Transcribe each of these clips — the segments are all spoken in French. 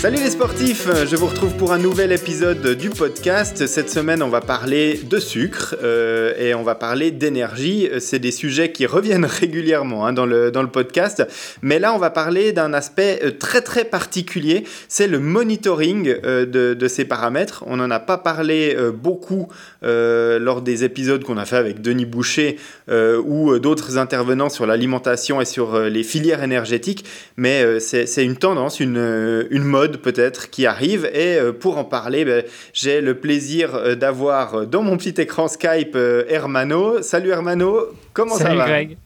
Salut les sportifs, je vous retrouve pour un nouvel épisode du podcast. Cette semaine, on va parler de sucre euh, et on va parler d'énergie. C'est des sujets qui reviennent régulièrement hein, dans, le, dans le podcast. Mais là, on va parler d'un aspect euh, très très particulier. C'est le monitoring euh, de, de, ces paramètres. On n'en a pas parlé beaucoup lors des épisodes qu'on a fait avec Denis Boucher ou d'autres intervenants sur l'alimentation et sur les filières énergétiques. Mais c'est une tendance, une, une mode peut-être qui arrive. Et euh, pour en parler, ben, j'ai le plaisir euh, d'avoir euh, dans mon petit écran Skype Hermano. Salut Hermano, comment ça va? Salut Greg,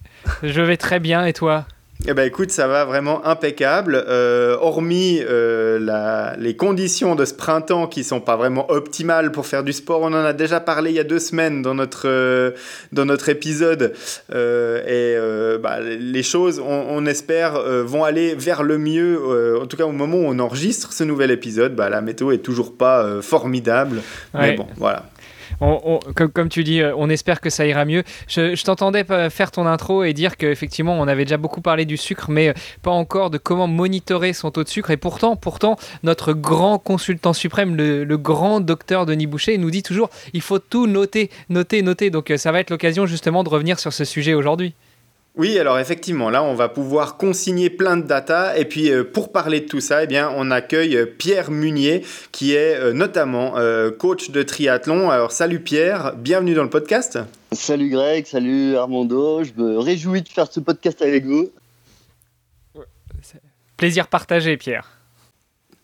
je vais très bien. Et toi? Eh ben écoute, ça va vraiment impeccable. Euh, hormis euh, la, les conditions de ce printemps qui sont pas vraiment optimales pour faire du sport, on en a déjà parlé il y a deux semaines dans notre, euh, dans notre épisode. et bah, les choses, on, on espère, vont aller vers le mieux. en tout cas, au moment où on enregistre ce nouvel épisode, bah, la météo est toujours pas formidable. Mais bon, voilà comme, tu dis, euh, on espère que ça ira mieux. Je, t'entendais faire ton intro et dire qu'effectivement, on avait déjà beaucoup parlé du sucre, mais euh, pas encore de comment monitorer son taux de sucre. Et pourtant, pourtant, notre grand consultant suprême, le, grand docteur Denis Boucher, nous dit toujours, il faut tout noter, noter, noter. Donc euh, ça va être l'occasion justement de revenir sur ce sujet aujourd'hui. Oui, alors effectivement, là, on va pouvoir consigner plein de data. Et puis, euh, pour parler de tout ça, eh bien, on accueille euh, Pierre Munier, qui est euh, notamment coach de triathlon. Alors, salut Pierre, bienvenue dans le podcast. Salut Greg, salut Armando. Je me réjouis de faire ce podcast avec vous. Plaisir partagé, Pierre.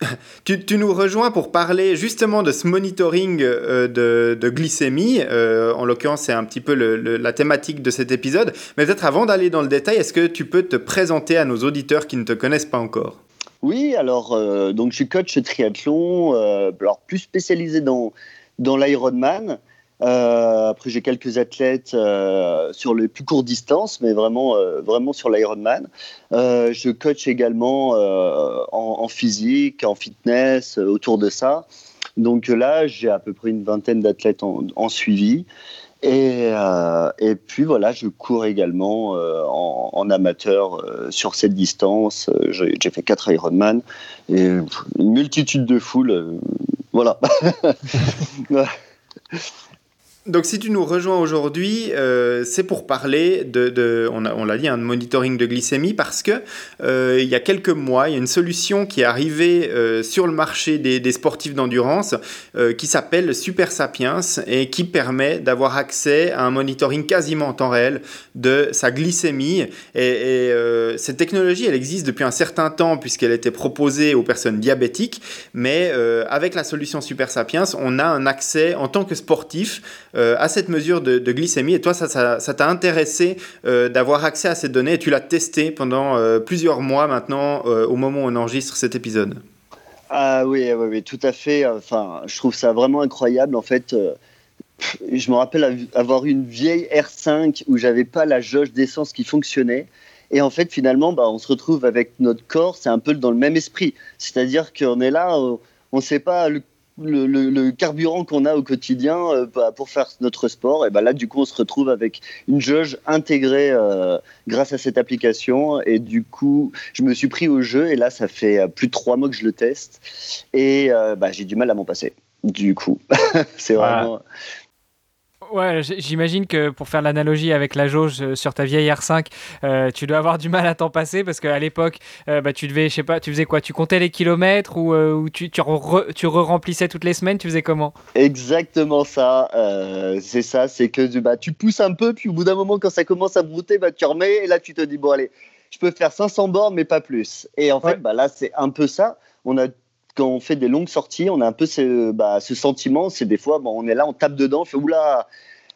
Tu, nous rejoins pour parler justement de ce monitoring euh, de, glycémie. Euh, en l'occurrence, c'est un petit peu la thématique de cet épisode. Mais peut-être avant d'aller dans le détail, est-ce que tu peux te présenter à nos auditeurs qui ne te connaissent pas encore? Oui, alors euh, donc je suis coach triathlon, alors plus spécialisé dans, dans l'Ironman. Euh, après, j'ai quelques athlètes euh, sur les plus courtes distances, mais vraiment, euh, vraiment sur l'Ironman. je coach également en, physique, en fitness, autour de ça. Donc là, j'ai à peu près une vingtaine d'athlètes en, suivi. Et, et, puis voilà, je cours également en, en, amateur sur cette distance. J'ai fait quatre Ironman et une multitude de foules. voilà. Donc si tu nous rejoins aujourd'hui, euh, c'est pour parler de, on, l'a dit, un monitoring de glycémie parce que euh, il y a quelques mois, il y a une solution qui est arrivée euh, sur le marché des, sportifs d'endurance qui s'appelle Super Sapiens et qui permet d'avoir accès à un monitoring quasiment en temps réel de sa glycémie. Et, cette technologie, elle existe depuis un certain temps puisqu'elle était proposée aux personnes diabétiques, mais avec la solution Super Sapiens, on a un accès en tant que sportif euh, à cette mesure de, glycémie. Et toi, ça t'a intéressé euh, d'avoir accès à ces données et tu l'as testé pendant euh, plusieurs mois maintenant au moment où on enregistre cet épisode? Ah oui, oui, oui, tout à fait. Enfin, je trouve ça vraiment incroyable. En fait, je me rappelle avoir une vieille R5 où j'avais pas la jauge d'essence qui fonctionnait. Et en fait, finalement, bah, on se retrouve avec notre corps, c'est un peu dans le même esprit. C'est-à-dire qu'on est là, on ne sait pas le le, carburant qu'on a au quotidien euh, bah, pour faire notre sport. Et ben là, du coup, on se retrouve avec une jauge intégrée euh, grâce à cette application. Et du coup, je me suis pris au jeu. Et là, ça fait euh, plus de trois mois que je le teste. Et bah, j'ai du mal à m'en passer. Du coup, c'est vraiment. Ouais, j'imagine que pour faire l'analogie avec la jauge euh, sur ta vieille R5, euh, tu dois avoir du mal à t'en passer parce qu'à l'époque, euh, bah, tu devais, je sais pas, tu faisais quoi? Tu comptais les kilomètres ou, tu, tu, re-remplissais toutes les semaines? Tu faisais comment? Exactement ça. c'est ça, c'est que bah, tu pousses un peu, puis au bout d'un moment, quand ça commence à brouter, bah, tu remets et là, tu te dis, bon, allez, je peux faire 500 bornes, mais pas plus. Et en fait, bah, là, c'est un peu ça. On a quand on fait des longues sorties, on a un peu ce, bah, ce sentiment, c'est des fois, bon, on est là, on tape dedans, on fait oula,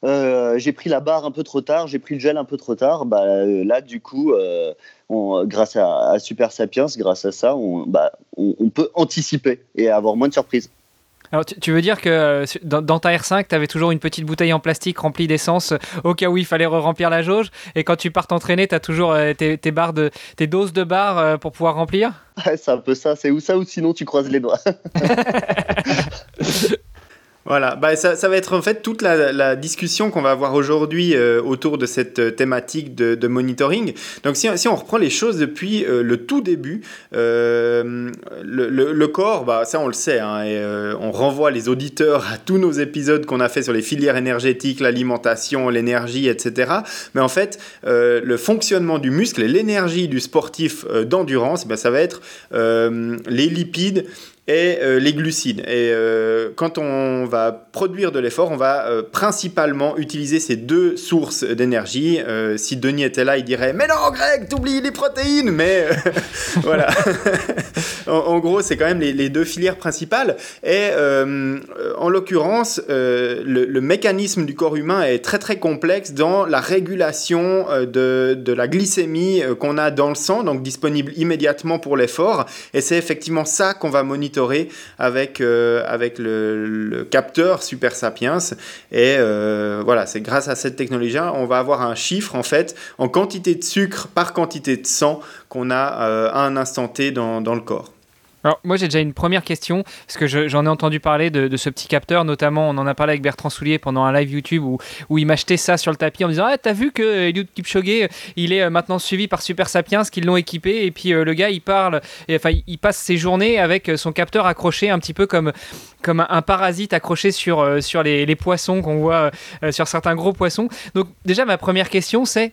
euh, j'ai pris la barre un peu trop tard, j'ai pris le gel un peu trop tard. Bah, là, du coup, euh, grâce à, Super Sapiens, grâce à ça, on, bah, on, peut anticiper et avoir moins de surprises. Alors, tu, veux dire que euh, dans, ta R5, tu avais toujours une petite bouteille en plastique remplie d'essence au cas où il fallait remplir la jauge et quand tu pars t'entraîner, tu as toujours tes, barres de, tes doses de barres pour pouvoir remplir? C'est un peu ça, c'est où ça ou sinon tu croises les doigts. Voilà, bah, ça, ça, va être en fait toute la, discussion qu'on va avoir aujourd'hui euh, autour de cette euh, thématique de, monitoring. Donc si, on reprend les choses depuis euh, le tout début, le, corps, bah, ça on le sait, hein, on renvoie les auditeurs à tous nos épisodes qu'on a fait sur les filières énergétiques, l'alimentation, l'énergie, etc. Mais en fait, le fonctionnement du muscle et l'énergie du sportif d'endurance, bah, ça va être les lipides, et euh, les glucides. Et euh, quand on va produire de l'effort, on va euh, principalement utiliser ces deux sources d'énergie. Si Denis était là, il dirait Mais non, Greg, t'oublies les protéines Mais voilà. en, gros, c'est quand même les, deux filières principales. Et en l'occurrence, le, le, mécanisme du corps humain est très très complexe dans la régulation de, de la glycémie qu'on a dans le sang, donc disponible immédiatement pour l'effort. Et c'est effectivement ça qu'on va monitorer avec, euh, avec le, capteur Super Sapiens. Et euh, voilà, c'est grâce à cette technologie-là, on va avoir un chiffre en fait en quantité de sucre par quantité de sang qu'on a euh, à un instant T dans le corps. Alors, moi, j'ai déjà une première question, parce que j'en ai entendu parler de, ce petit capteur, notamment, on en a parlé avec Bertrand Soulier pendant un live YouTube où, où il m'achetait ça sur le tapis en disant Ah, t'as vu que Eliud Kipchoge, il est maintenant suivi par Super Sapiens, qu'ils l'ont équipé, et puis euh, le gars, il parle, enfin, il passe ses journées avec son capteur accroché un petit peu comme, un, parasite accroché sur, euh, les, poissons qu'on voit euh, sur certains gros poissons. Donc, déjà, ma première question, c'est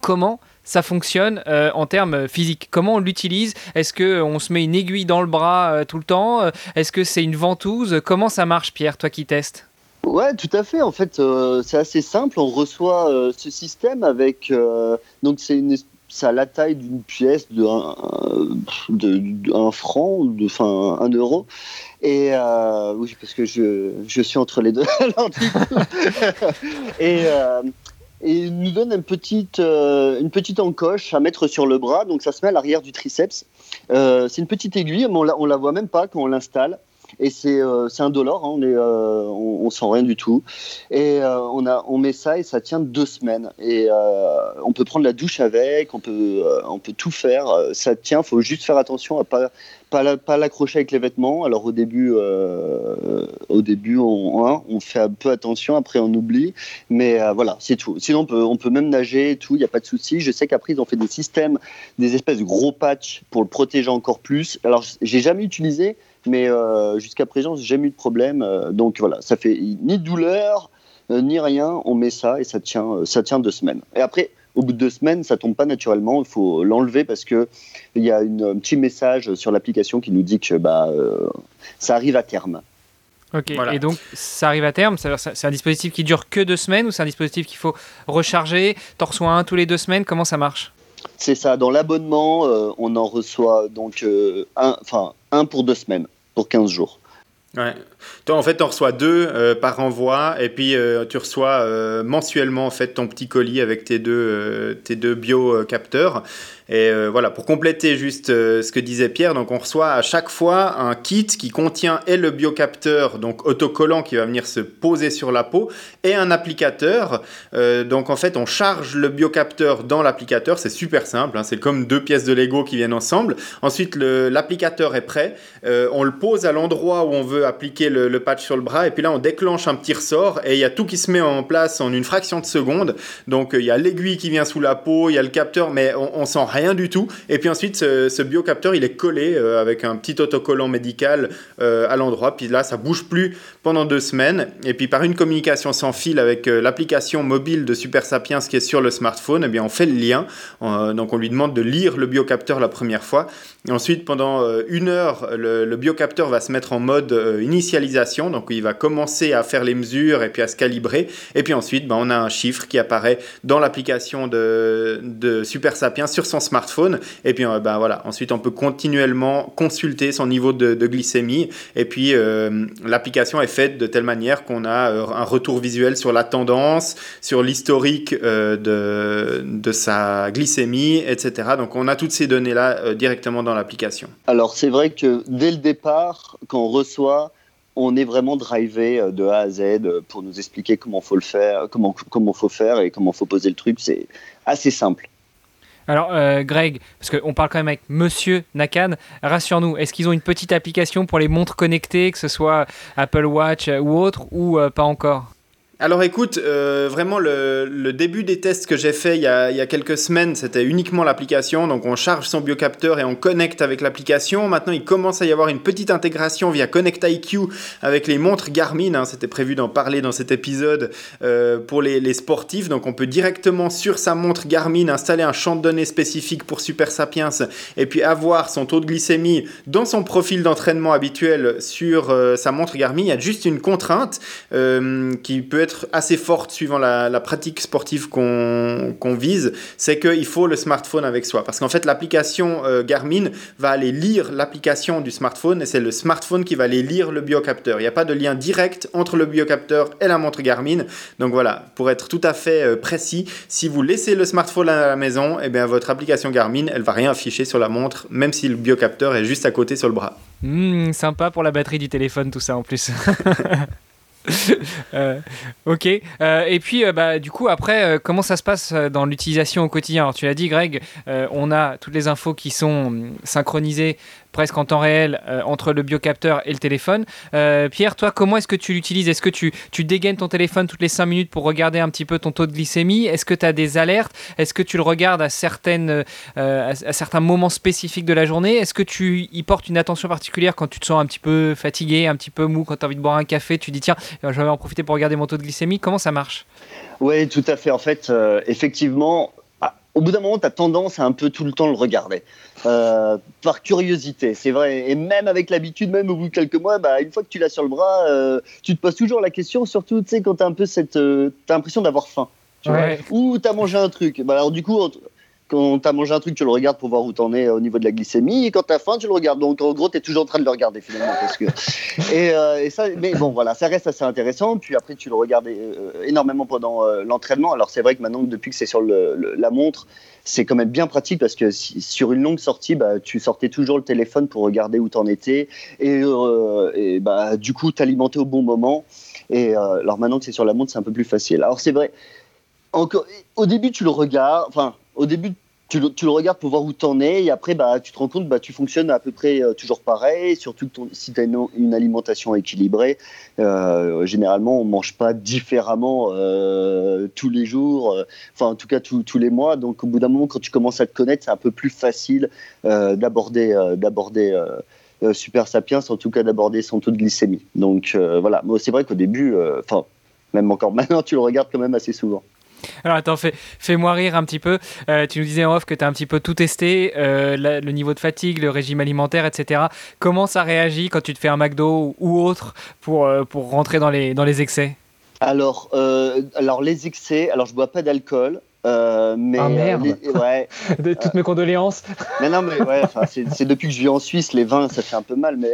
comment ça fonctionne euh, en termes physiques Comment on l'utilise? Est-ce qu'on se met une aiguille dans le bras euh, tout le temps? Est-ce que c'est une ventouse? Comment ça marche, Pierre, toi qui testes? Ouais, tout à fait. En fait, euh, c'est assez simple. On reçoit euh, ce système avec. Euh, donc, c'est une ça a la taille d'une pièce de un, franc, de, enfin un euro. Et euh, oui, parce que je, je suis entre les deux. Et, euh, et il nous donne une petite, euh, une petite encoche à mettre sur le bras, donc ça se met à l'arrière du triceps. Euh, c'est une petite aiguille, mais on la, on la voit même pas quand on l'installe. Et c'est euh, un dollar, hein, on, est, euh, on, sent rien du tout. Et on, a, on met ça et ça tient deux semaines. Et on peut prendre la douche avec, on peut, on peut tout faire. Ça tient, il faut juste faire attention à pas pas l'accrocher avec les vêtements. Alors au début, euh, au début on, hein, on, fait un peu attention, après on oublie. Mais euh, voilà, c'est tout. Sinon on peut, même nager et tout, il n'y a pas de souci. Je sais qu'après ils ont fait des systèmes, des espèces de gros patchs pour le protéger encore plus. Alors j'ai jamais utilisé, mais euh, jusqu'à présent j'ai jamais eu de problème. Donc voilà, ça fait ni douleur ni rien. On met ça et ça tient, ça tient deux semaines. Et après au bout de deux semaines, ça tombe pas naturellement. Il faut l'enlever parce que il y a une, un petit message sur l'application qui nous dit que bah, euh, ça arrive à terme. Ok, voilà. et donc ça arrive à terme, c'est un dispositif qui dure que deux semaines ou c'est un dispositif qu'il faut recharger, t'en reçois un tous les deux semaines, comment ça marche? C'est ça, dans l'abonnement, euh, on en reçoit donc euh, un, enfin, un pour deux semaines, pour 15 jours. Ouais. Toi, en fait, tu en reçois deux euh, par envoi et puis euh, tu reçois euh, mensuellement en fait ton petit colis avec tes deux, tes deux biocapteurs. Et euh, voilà, pour compléter juste ce que disait Pierre, donc on reçoit à chaque fois un kit qui contient et le biocapteur, donc autocollant qui va venir se poser sur la peau, et un applicateur. Donc en fait, on charge le biocapteur dans l'applicateur, c'est super simple, hein, c'est comme deux pièces de Lego qui viennent ensemble. Ensuite, l'applicateur est prêt, on le pose à l'endroit où on veut appliquer le, patch sur le bras, et puis là, on déclenche un petit ressort, et il y a tout qui se met en place en une fraction de seconde. Donc il y a l'aiguille qui vient sous la peau, il y a le capteur, mais on, on sent rien du tout. Et puis ensuite, ce, ce biocapteur, il est collé euh, avec un petit autocollant médical euh, à l'endroit. Puis là, ça bouge plus pendant deux semaines. Et puis par une communication sans fil avec euh, l'application mobile de Super Sapiens qui est sur le smartphone, eh bien on fait le lien. donc on lui demande de lire le biocapteur la première fois. Et ensuite, pendant une heure, le, le, biocapteur va se mettre en mode initialisation. Donc il va commencer à faire les mesures et puis à se calibrer. Et puis ensuite, ben, on a un chiffre qui apparaît dans l'application de, de Super Sapiens sur son smartphone. Et puis, euh, ben voilà, ensuite, on peut continuellement consulter son niveau de, glycémie. Et puis, euh, l'application est faite de telle manière qu'on a euh, un retour visuel sur la tendance, sur l'historique de, de sa glycémie, etc. Donc, on a toutes ces données-là directement dans l'application. Alors, c'est vrai que dès le départ, quand on reçoit on est vraiment drivé de A à Z pour nous expliquer comment faut le faire, comment comment faut faire et comment faut poser le truc. C'est assez simple. Alors, Greg, parce qu'on parle quand même avec Monsieur Nakan, rassure-nous, est-ce qu'ils ont une petite application pour les montres connectées, que ce soit Apple Watch ou autre, ou pas encore? Alors écoute, euh, vraiment le, début des tests que j'ai fait il y, a, quelques semaines, c'était uniquement l'application. Donc on charge son biocapteur et on connecte avec l'application. Maintenant il commence à y avoir une petite intégration via Connect IQ avec les montres Garmin. Hein. c'était prévu d'en parler dans cet épisode euh, pour les, sportifs. Donc on peut directement sur sa montre Garmin installer un champ de données spécifique pour Super Sapiens et puis avoir son taux de glycémie dans son profil d'entraînement habituel sur euh, sa montre Garmin. Il y a juste une contrainte qui peut être assez forte suivant la, pratique sportive qu'on vise, c'est qu'il faut le smartphone avec soi. Parce qu'en fait, l'application euh, Garmin va aller lire l'application du smartphone et c'est le smartphone qui va aller lire le biocapteur. Il n'y a pas de lien direct entre le biocapteur et la montre Garmin. Donc voilà, pour être tout à fait euh, précis, si vous laissez le smartphone à la maison, et eh bien votre application Garmin, elle va rien afficher sur la montre, même si le biocapteur est juste à côté sur le bras. Hmm, sympa pour la batterie du téléphone, tout ça en plus. Euh, ok. Euh, et puis, euh, bah, du coup, après, comment ça se passe dans l'utilisation au quotidien? Alors, Tu l'as dit, Greg, on a toutes les infos qui sont hum, synchronisées presque en temps réel euh, entre le biocapteur et le téléphone. Euh, Pierre, toi, comment est-ce que tu l'utilises? Est-ce que tu, dégaines ton téléphone toutes les 5 minutes pour regarder un petit peu ton taux de glycémie? Est-ce que tu as des alertes? Est-ce que tu le regardes à, certaines, euh, à, certains moments spécifiques de la journée? Est-ce que tu y portes une attention particulière quand tu te sens un petit peu fatigué, un petit peu mou, quand tu as envie de boire un café Tu dis, tiens, je vais en profiter pour regarder mon taux de glycémie? Comment ça marche? Oui, tout à fait. En fait, effectivement, au bout d'un moment, tu as tendance à un peu tout le temps le regarder. Euh, par curiosité, c'est vrai. Et même avec l'habitude, même au bout de quelques mois, bah, une fois que tu l'as sur le bras, euh, tu te poses toujours la question, surtout quand tu as un peu cette. Euh, as l'impression d'avoir faim. Tu ou tu as mangé un truc. Bah, alors, du coup, quand tu as mangé un truc, tu le regardes pour voir où tu en es au niveau de la glycémie. Et quand tu as faim, tu le regardes. Donc, en gros, tu es toujours en train de le regarder finalement. Parce que... et, ça, mais bon, voilà, ça reste assez intéressant. Puis après, tu le regardes énormément pendant l'entraînement. Alors, c'est vrai que maintenant, depuis que c'est sur le, la montre, c'est quand même bien pratique parce que sur une longue sortie, bah, tu sortais toujours le téléphone pour regarder où tu en étais et, euh, bah, du coup t'alimenter au bon moment. Et euh, alors maintenant que c'est sur la montre, c'est un peu plus facile. Alors c'est vrai, encore, au début tu le regardes, enfin au début tu le, regardes pour voir où tu en es et après bah, tu te rends compte bah, tu fonctionnes à peu près euh, toujours pareil surtout que si tu as une, alimentation équilibrée euh, généralement on mange pas différemment euh, tous les jours enfin en tout cas tous les mois. Donc au bout d'un moment quand tu commences à te connaître c'est un peu plus facile d'aborder d'aborder Super Sapiens en tout cas d'aborder son taux de glycémie. Donc voilà. C'est vrai qu'au début enfin même encore maintenant tu le regardes quand même assez souvent alors attends, fais, moi rire un petit peu. Euh, tu nous disais en off que tu as un petit peu tout testé, euh, le niveau de fatigue, le régime alimentaire, etc. Comment ça réagit quand tu te fais un McDo ou autre pour, euh, pour rentrer dans les, dans les excès? Alors, alors, les excès, alors je bois pas d'alcool. mais ah merde. ouais, de toutes mes condoléances. Mais non, mais ouais, c'est depuis que je vis en Suisse, les vins, ça fait un peu mal, mais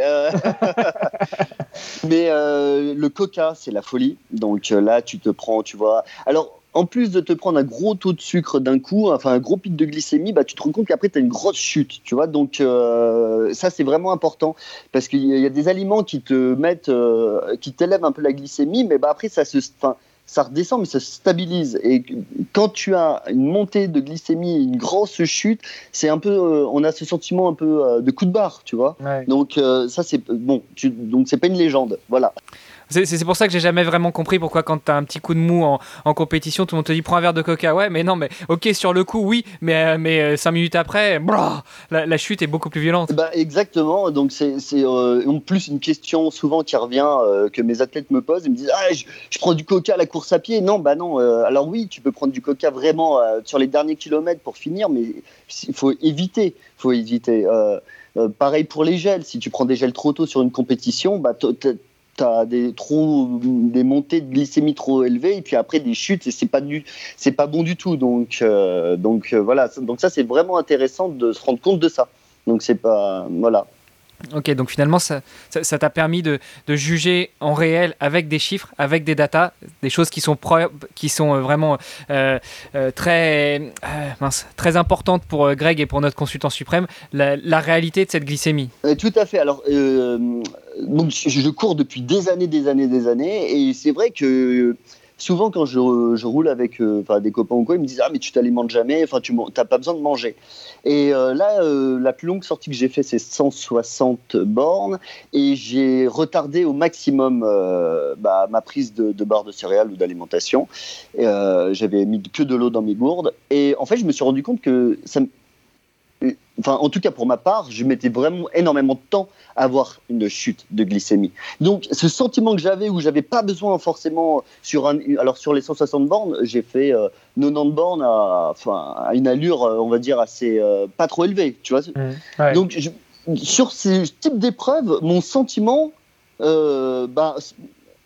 mais le Coca, c'est la folie. Donc là, tu te prends, tu vois. Alors en plus de te prendre un gros taux de sucre d'un coup, enfin un gros pic de glycémie, bah, tu te rends compte qu'après tu as une grosse chute, tu vois. Donc euh, ça c'est vraiment important parce qu'il y, a des aliments qui te mettent, euh, qui t'élèvent un peu la glycémie, mais bah, après ça se, ça redescend, mais ça se stabilise. Et quand tu as une montée de glycémie, une grosse chute, c'est un peu, euh, on a ce sentiment un peu de coup de barre, tu vois. Donc ça c'est bon, tu, donc c'est pas une légende, voilà. C'est pour ça que j'ai jamais vraiment compris pourquoi quand tu as un petit coup de mou en, compétition, tout le monde te dit prends un verre de coca. Ouais, mais non, mais ok, sur le coup, oui, mais, euh, mais euh, cinq minutes après, la, chute est beaucoup plus violente. Bah, exactement. Donc, c'est euh, en plus une question souvent qui revient que mes athlètes me posent. Ils me disent ah, je, prends du coca à la course à pied. Non, bah non. alors, oui, tu peux prendre du coca vraiment sur les derniers kilomètres pour finir, mais il faut éviter. faut éviter. pareil pour les gels. Si tu prends des gels trop tôt sur une compétition, bah, des, montées de glycémie trop élevées et puis après des chutes et c'est pas du pas bon du tout. Donc euh, donc euh, voilà. Donc ça c'est vraiment intéressant de se rendre compte de ça. Donc c'est pas voilà Ok, donc finalement, ça t'a permis de, juger en réel avec des chiffres, avec des datas, des choses qui sont, qui sont euh, vraiment très, mince, très importantes pour Greg et pour notre consultant suprême, la, la réalité de cette glycémie. tout à fait. Alors, donc je cours depuis des années, des années, des années, et c'est vrai que souvent quand je, roule avec des copains ou quoi, ils me disent ah mais tu t'alimentes jamais, enfin tu n'as pas besoin de manger. Et là, la plus longue sortie que j'ai fait c'est 160 bornes et j'ai retardé au maximum bah, ma prise de, de barres de céréales ou d'alimentation. J'avais mis que de l'eau dans mes gourdes et en fait je me suis rendu compte que ça, enfin en tout cas pour ma part, je mettais vraiment énormément de temps à avoir une chute de glycémie. Donc ce sentiment que j'avais où j'avais pas besoin forcément sur un, alors sur les 160 bornes, j'ai fait 90 euh, bornes à, enfin, à une allure euh, on va dire assez euh, pas trop élevée, tu vois. Mmh, Donc sur ces types d'épreuves, mon sentiment bah,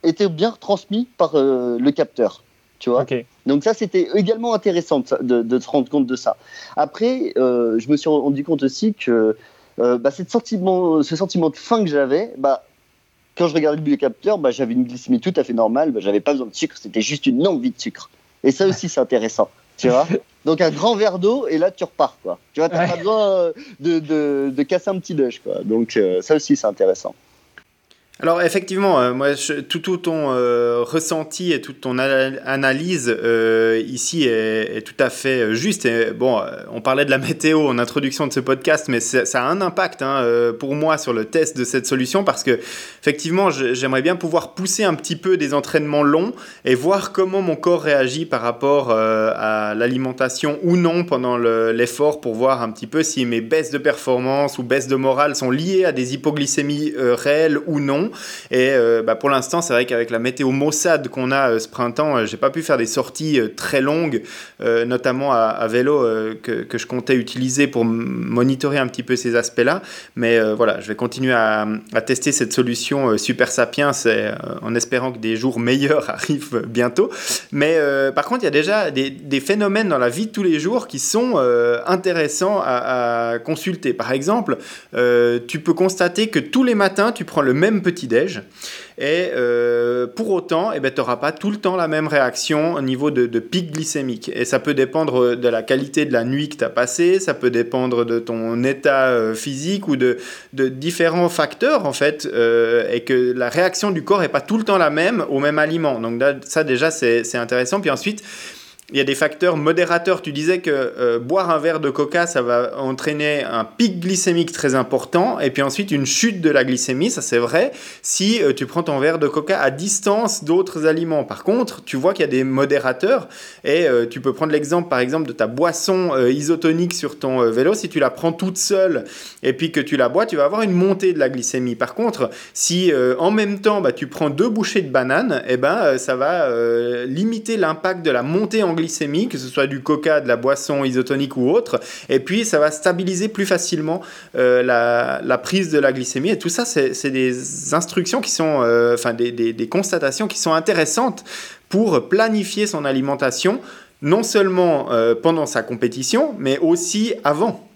était bien transmis par le capteur. Tu vois Donc ça, c'était également intéressant de, de, se rendre compte de ça. Après, euh, je me suis rendu compte aussi que euh, bah, cette sentiment, ce sentiment de faim que j'avais, bah, quand je regardais le capteur, bah, j'avais une glycémie tout à fait normale, bah, j'avais pas besoin de sucre, c'était juste une envie de sucre. Et ça aussi, c'est intéressant. Tu vois Donc un grand verre d'eau et là tu repars quoi. Tu vois, t'as pas besoin euh, de, de, de, casser un petit déj quoi. Donc ça aussi c'est intéressant. Alors effectivement, euh, moi, tout, ton euh, ressenti et toute ton analyse euh, ici est, tout à fait juste. Et, bon, on parlait de la météo en introduction de ce podcast, mais ça a un impact hein, pour moi sur le test de cette solution parce que effectivement, j'aimerais bien pouvoir pousser un petit peu des entraînements longs et voir comment mon corps réagit par rapport à l'alimentation ou non pendant l'effort pour voir un petit peu si mes baisses de performance ou baisses de morale sont liées à des hypoglycémies réelles ou non. Et euh, bah, pour l'instant, c'est vrai qu'avec la météo maussade qu'on a euh, ce printemps, euh, j'ai pas pu faire des sorties très longues, notamment à, vélo que, je comptais utiliser pour monitorer un petit peu ces aspects-là. Mais voilà, je vais continuer à, tester cette solution Super Sapiens en espérant que des jours meilleurs arrivent bientôt. Mais par contre, il y a déjà des, phénomènes dans la vie de tous les jours qui sont intéressants à, consulter. Par exemple, tu peux constater que tous les matins, tu prends le même petit petit-déj. Et euh, pour autant, eh ben, tu n'auras pas tout le temps la même réaction au niveau de, pic glycémique. Et ça peut dépendre de la qualité de la nuit que tu as passée, ça peut dépendre de ton état euh, physique ou de, différents facteurs, en fait, euh, et que la réaction du corps n'est pas tout le temps la même au même aliment. Donc ça, déjà, c'est intéressant. Puis ensuite, il y a des facteurs modérateurs. Tu disais que euh, boire un verre de coca, ça va entraîner un pic glycémique très important et puis ensuite une chute de la glycémie, ça c'est vrai, si euh, tu prends ton verre de coca à distance d'autres aliments. Par contre, tu vois qu'il y a des modérateurs et euh, tu peux prendre l'exemple par exemple de ta boisson isotonique sur ton vélo. Si tu la prends toute seule et puis que tu la bois, tu vas avoir une montée de la glycémie. Par contre, si en même temps bah, tu prends deux bouchées de banane, eh ben, ça va limiter l'impact de la montée en glycémie, que ce soit du coca, de la boisson isotonique ou autre. Et puis, ça va stabiliser plus facilement euh, la, prise de la glycémie. Et tout ça, c'est des instructions qui sont, euh, enfin, des, constatations qui sont intéressantes pour planifier son alimentation, non seulement euh, pendant sa compétition, mais aussi avant.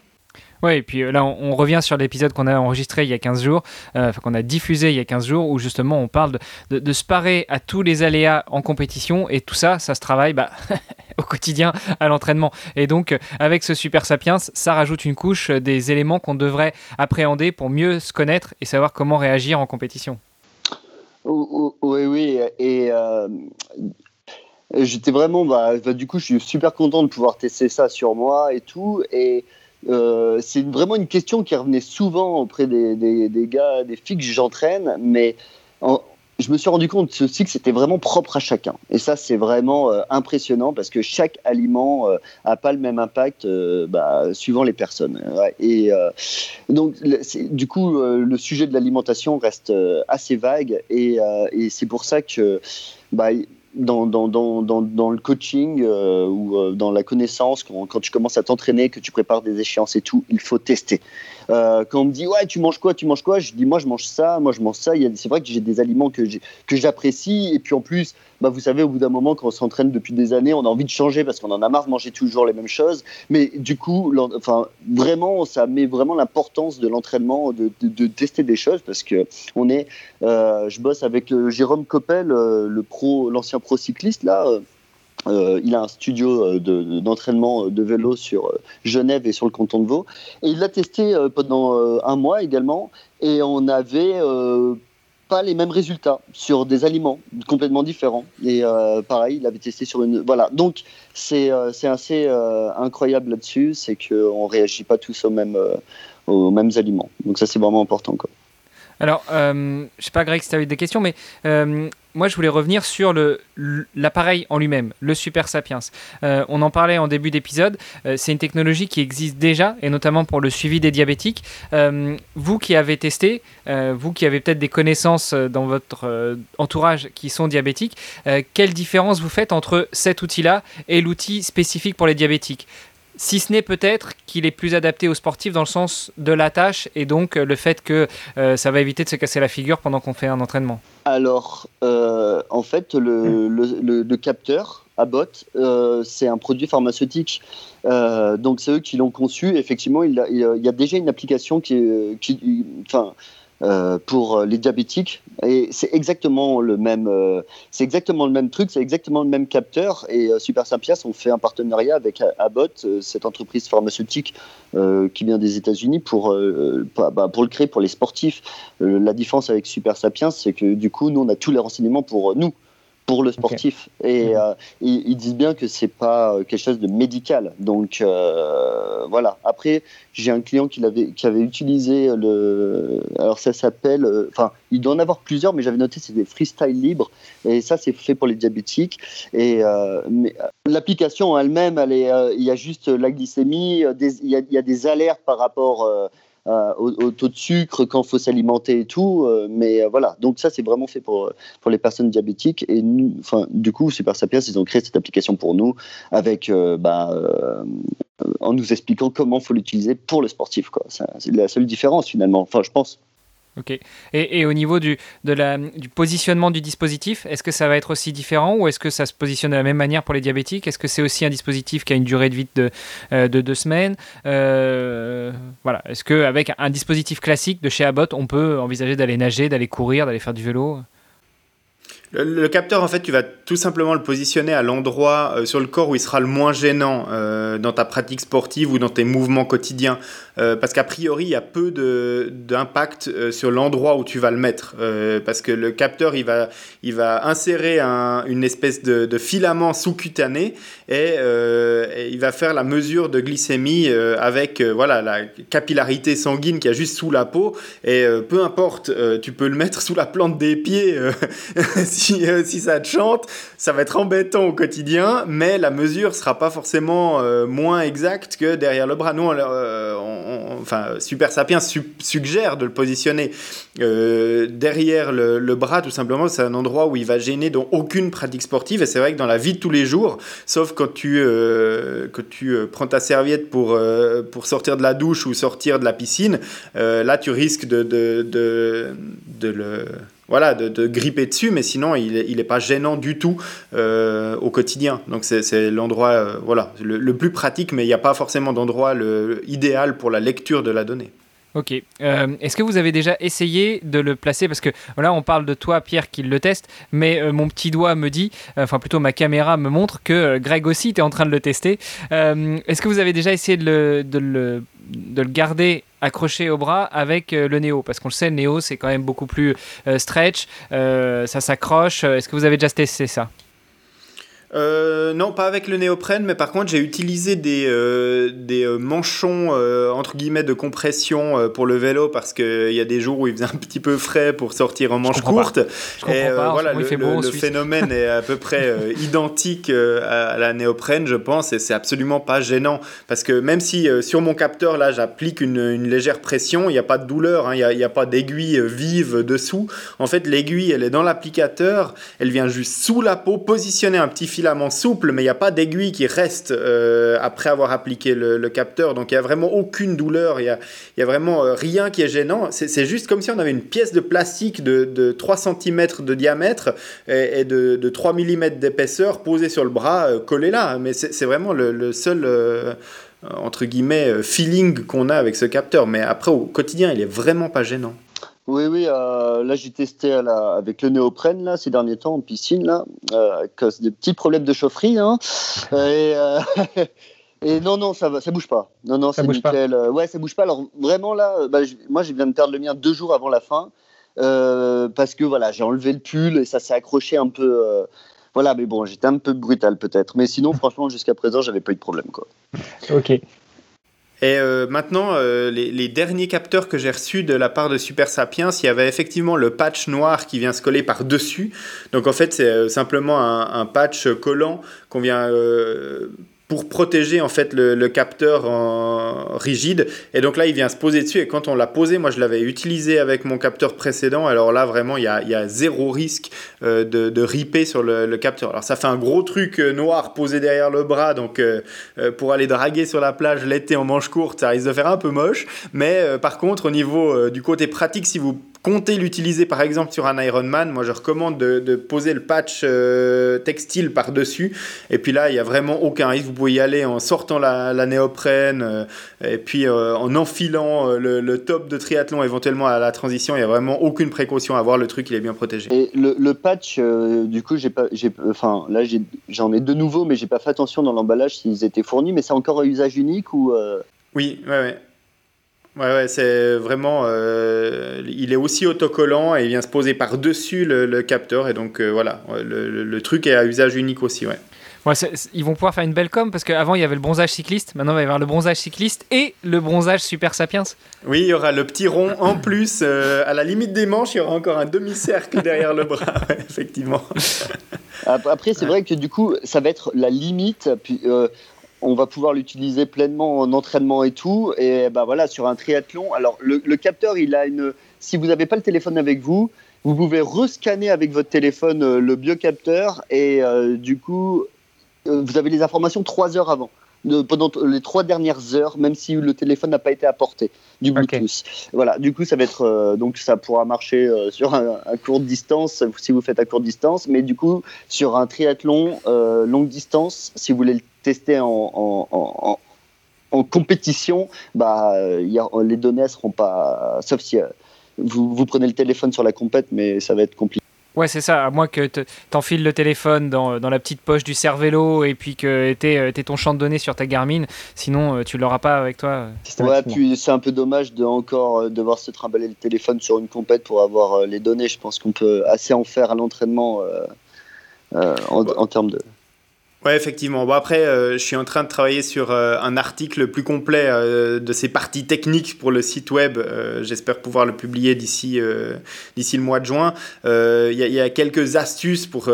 Oui, et puis euh, là, on, revient sur l'épisode qu'on a enregistré il y a 15 jours, euh, qu'on a diffusé il y a 15 jours, où justement on parle de, se parer à tous les aléas en compétition, et tout ça, ça se travaille bah, au quotidien à l'entraînement. Et donc, euh, avec ce Super Sapiens, ça rajoute une couche des éléments qu'on devrait appréhender pour mieux se connaître et savoir comment réagir en compétition. Oui, oui, et j'étais vraiment, bah, bah, du coup, je suis super content de pouvoir tester ça sur moi et tout, et euh, c'est vraiment une question qui revenait souvent auprès des, des, gars, des filles que j'entraîne, mais je me suis rendu compte aussi que c'était vraiment propre à chacun. Et ça, c'est vraiment euh, impressionnant parce que chaque aliment n'a euh, pas le même impact bah, suivant les personnes. Et donc, du coup, le sujet de l'alimentation reste assez vague et, c'est pour ça que bah, dans, dans, dans, dans, le coaching euh, ou euh, dans la connaissance, quand, quand tu commences à t'entraîner, que tu prépares des échéances et tout, il faut tester. Euh, quand on me dit ouais tu manges quoi tu manges quoi je dis moi je mange ça moi je mange ça. C'est vrai que j'ai des aliments que j'apprécie. Et puis en plus bah vous savez au bout d'un moment quand on s'entraîne depuis des années on a envie de changer parce qu'on en a marre de manger toujours les mêmes choses. Mais du coup enfin vraiment ça met vraiment l'importance de l'entraînement de, de, tester des choses parce que on est euh, je bosse avec Jérôme Coppel le pro l'ancien pro cycliste là euh, il a un studio euh, d'entraînement de, vélo sur euh, Genève et sur le canton de Vaud. Et il l'a testé pendant un mois également. Et on avait pas les mêmes résultats sur des aliments complètement différents. Et euh, pareil, il avait testé sur une. Voilà. Donc, c'est assez incroyable là-dessus, c'est qu'on ne réagit pas tous aux mêmes, aux mêmes aliments. Donc, ça, c'est vraiment important. Quoi. Alors, euh, je sais pas, Greg, si tu avais des questions, mais euh, moi, je voulais revenir sur l'appareil en lui-même, le Super Sapiens. Euh, on en parlait en début d'épisode. Euh, c'est une technologie qui existe déjà, et notamment pour le suivi des diabétiques. vous qui avez testé, vous qui avez peut-être des connaissances dans votre entourage qui sont diabétiques, quelle différence vous faites entre cet outil-là et l'outil spécifique pour les diabétiques? Si ce n'est peut-être qu'il est plus adapté aux sportifs dans le sens de la tâche et donc euh, le fait que euh, ça va éviter de se casser la figure pendant qu'on fait un entraînement Alors, euh, en fait, le, le, capteur Abbott, c'est un produit pharmaceutique. donc, c'est eux qui l'ont conçu. Effectivement, il, il, y a déjà une application qui, qui enfin, euh, pour les diabétiques. Et c'est exactement le même euh, c'est exactement le même truc c'est exactement le même capteur. Et euh, Super Sapiens ont fait un partenariat avec Abbott cette entreprise pharmaceutique qui vient des États-Unis pour bah, pour le créer pour les sportifs. La différence avec Super Sapiens c'est que du coup nous on a tous les renseignements pour nous pour le sportif. Et mhm. ils, disent bien que c'est pas quelque chose de médical. Donc voilà. Après, j'ai un client qui, avait, qui avait utilisé le. Alors ça s'appelle. Enfin, il doit en avoir plusieurs, mais j'avais noté c'est des freestyle libres. Et ça, c'est fait pour les diabétiques. Et l'application elle-même, elle est, il y a juste la glycémie, il, y a, il, y a, des alertes par rapport euh, au, taux de sucre quand faut s'alimenter et tout. Euh, mais euh, voilà, donc ça c'est vraiment fait pour, pour les personnes diabétiques. Et nous, du coup, Super Sapiens, ils ont créé cette application pour nous avec, bah, en nous expliquant comment faut l'utiliser pour le sportif. C'est la seule différence finalement. Enfin, je pense. Ok. Et, au niveau du, positionnement du dispositif, est-ce que ça va être aussi différent ou est-ce que ça se positionne de la même manière pour les diabétiques? Est-ce que c'est aussi un dispositif qui a une durée de vie de, euh, de deux semaines? Euh, Voilà. Est-ce qu'avec un dispositif classique de chez Abbott, on peut envisager d'aller nager, d'aller courir, d'aller faire du vélo? Le, capteur, en fait, tu vas tout simplement le positionner à l'endroit euh, sur le corps où il sera le moins gênant euh, dans ta pratique sportive ou dans tes mouvements quotidiens. Euh, parce qu'a priori, il y a peu d'impact sur l'endroit où tu vas le mettre. parce que le capteur, il va, il va insérer un, une espèce de, de filament sous-cutané et, et, il va faire la mesure de glycémie avec voilà, la capillarité sanguine qu'il y a juste sous la peau. Et peu importe, tu peux le mettre sous la plante des pieds. Euh, si, ça te chante, ça va être embêtant au quotidien, mais la mesure sera pas forcément euh, moins exacte que derrière le bras. Nous, euh, enfin, Super Sapiens suggère de le positionner derrière le, bras, tout simplement. C'est un endroit où il va gêner dans aucune pratique sportive, et c'est vrai que dans la vie de tous les jours, sauf quand tu, que tu prends ta serviette pour, pour sortir de la douche ou sortir de la piscine, là, tu risques de, de, de, de le voilà, de, gripper dessus, mais sinon, il n'est pas gênant du tout euh, au quotidien. Donc, c'est l'endroit euh, voilà, le, plus pratique, mais il n'y a pas forcément d'endroit idéal pour la lecture de la donnée. Ok. Euh, est-ce que vous avez déjà essayé de le placer? Parce que là, on parle de toi, Pierre, qui le teste, mais mon petit doigt me dit, enfin plutôt ma caméra me montre que Greg aussi était en train de le tester. Est-ce que vous avez déjà essayé de le, de le, de le garder accroché au bras avec euh, le Néo Parce qu'on le sait, le Néo, c'est quand même beaucoup plus euh, stretch, euh, ça s'accroche. Est-ce que vous avez déjà testé ça? Euh, non, pas avec le néoprène, mais par contre j'ai utilisé des, euh, des euh, manchons entre guillemets de compression pour le vélo parce qu'il y a des jours où il faisait un petit peu frais pour sortir en manche courte. Et voilà, le, le, phénomène est à peu près identique à la néoprène, je pense, et c'est absolument pas gênant parce que même si sur mon capteur là j'applique une, une, légère pression, il n'y a pas de douleur, hein, il n'y a, a, pas d'aiguille vive dessous. En fait, l'aiguille elle est dans l'applicateur, elle vient juste sous la peau positionner un petit filament souple, mais il n'y a pas d'aiguille qui reste euh, après avoir appliqué le, capteur. Donc il n'y a vraiment aucune douleur, il n'y a, a, vraiment euh, rien qui est gênant. C'est juste comme si on avait une pièce de plastique de, 3 cm de diamètre et, de, 3 mm d'épaisseur posée sur le bras, euh, collée là. Mais c'est vraiment le, seul entre guillemets, feeling qu'on a avec ce capteur. Mais après, au quotidien, il est vraiment pas gênant. Oui, oui, euh, là j'ai testé avec le néoprène là, ces derniers temps en piscine, là, euh, cause des petits problèmes de chaufferie. Hein, et, euh, et, non, non, ça, ça bouge pas. Non, non, c'est nickel. Pas. Ouais, ça bouge pas. Alors vraiment là, bah, moi je viens de perdre le mien deux jours avant la fin. parce que voilà, j'ai enlevé le pull et ça s'est accroché un peu. voilà, mais bon, j'étais un peu brutal peut-être. Mais sinon, franchement, jusqu'à présent, j'avais pas eu de problème. Quoi. Ok. Et euh, maintenant, euh, les, derniers capteurs que j'ai reçus de la part de Super Sapiens, il y avait effectivement le patch noir qui vient se coller par-dessus. Donc en fait, c'est euh, simplement un, un, patch collant qu'on vient pour protéger en fait le, capteur en rigide. Et donc là, il vient se poser dessus. Et quand on l'a posé, moi je l'avais utilisé avec mon capteur précédent. Alors là, vraiment, il y a, zéro risque euh, de, de ripper sur le, capteur. Alors ça fait un gros truc euh, noir posé derrière le bras. Donc euh, pour aller draguer sur la plage l'été en manche courte, ça risque de faire un peu moche. Mais par contre, au niveau du côté pratique, si vous comptez l'utiliser par exemple sur un Ironman, moi je recommande de, poser le patch euh, textile par-dessus. Et puis là, il n'y a vraiment aucun risque. Vous pouvez y aller en sortant la, néoprène euh, et puis euh, en enfilant le, top de triathlon éventuellement à la transition. Il n'y a vraiment aucune précaution à avoir. Le truc, il est bien protégé. Et le, patch, du coup, j'ai pas, enfin là j'en ai, de nouveaux, mais j'ai pas fait attention dans l'emballage s'ils étaient fournis. Mais c'est encore un usage unique ou Oui, ouais, ouais. Ouais, ouais c'est vraiment. Euh, il est aussi autocollant et il vient se poser par-dessus le, capteur. Et donc, euh, voilà, le, truc est à usage unique aussi, ouais. Ouais, ils vont pouvoir faire une belle com parce qu'avant il y avait le bronzage cycliste, maintenant il va y avoir le bronzage cycliste et le bronzage super sapiens. Oui, il y aura le petit rond en plus. Euh, à la limite des manches, il y aura encore un demi-cercle derrière le bras, effectivement. Après, c'est vrai que du coup, ça va être la limite. Puis, on va pouvoir l'utiliser pleinement en entraînement et tout. Et bah voilà, sur un triathlon, alors le, capteur, il a une. Si vous n'avez pas le téléphone avec vous, vous pouvez rescanner avec votre téléphone euh, le biocapteur et euh, du coup, euh, vous avez les informations trois heures avant pendant les trois dernières heures, même si le téléphone n'a pas été apporté du Bluetooth. Voilà, du coup, ça va être euh, donc ça pourra marcher euh, sur un, court distance si vous faites à courte distance, mais du coup sur un triathlon euh, longue distance, si vous voulez le tester en, en, compétition, bah les données ne seront pas, sauf si vous, vous prenez le téléphone sur la compète, mais ça va être compliqué. Ouais, c'est ça. À moins que t'enfiles le téléphone dans, dans, la petite poche du cervélo et puis que tu aies, ton champ de données sur ta Garmin. Sinon, euh, tu l'auras pas avec toi. Ouais, puis c'est un peu dommage de encore euh, devoir se trimballer le téléphone sur une compète pour avoir euh, les données. Je pense qu'on peut assez en faire à l'entraînement en, en termes de. Ouais, effectivement. Bon, après, euh, je suis en train de travailler sur euh, un article plus complet euh, de ces parties techniques pour le site web. J'espère pouvoir le publier d'ici d'ici le mois de juin. Il y, a quelques astuces pour,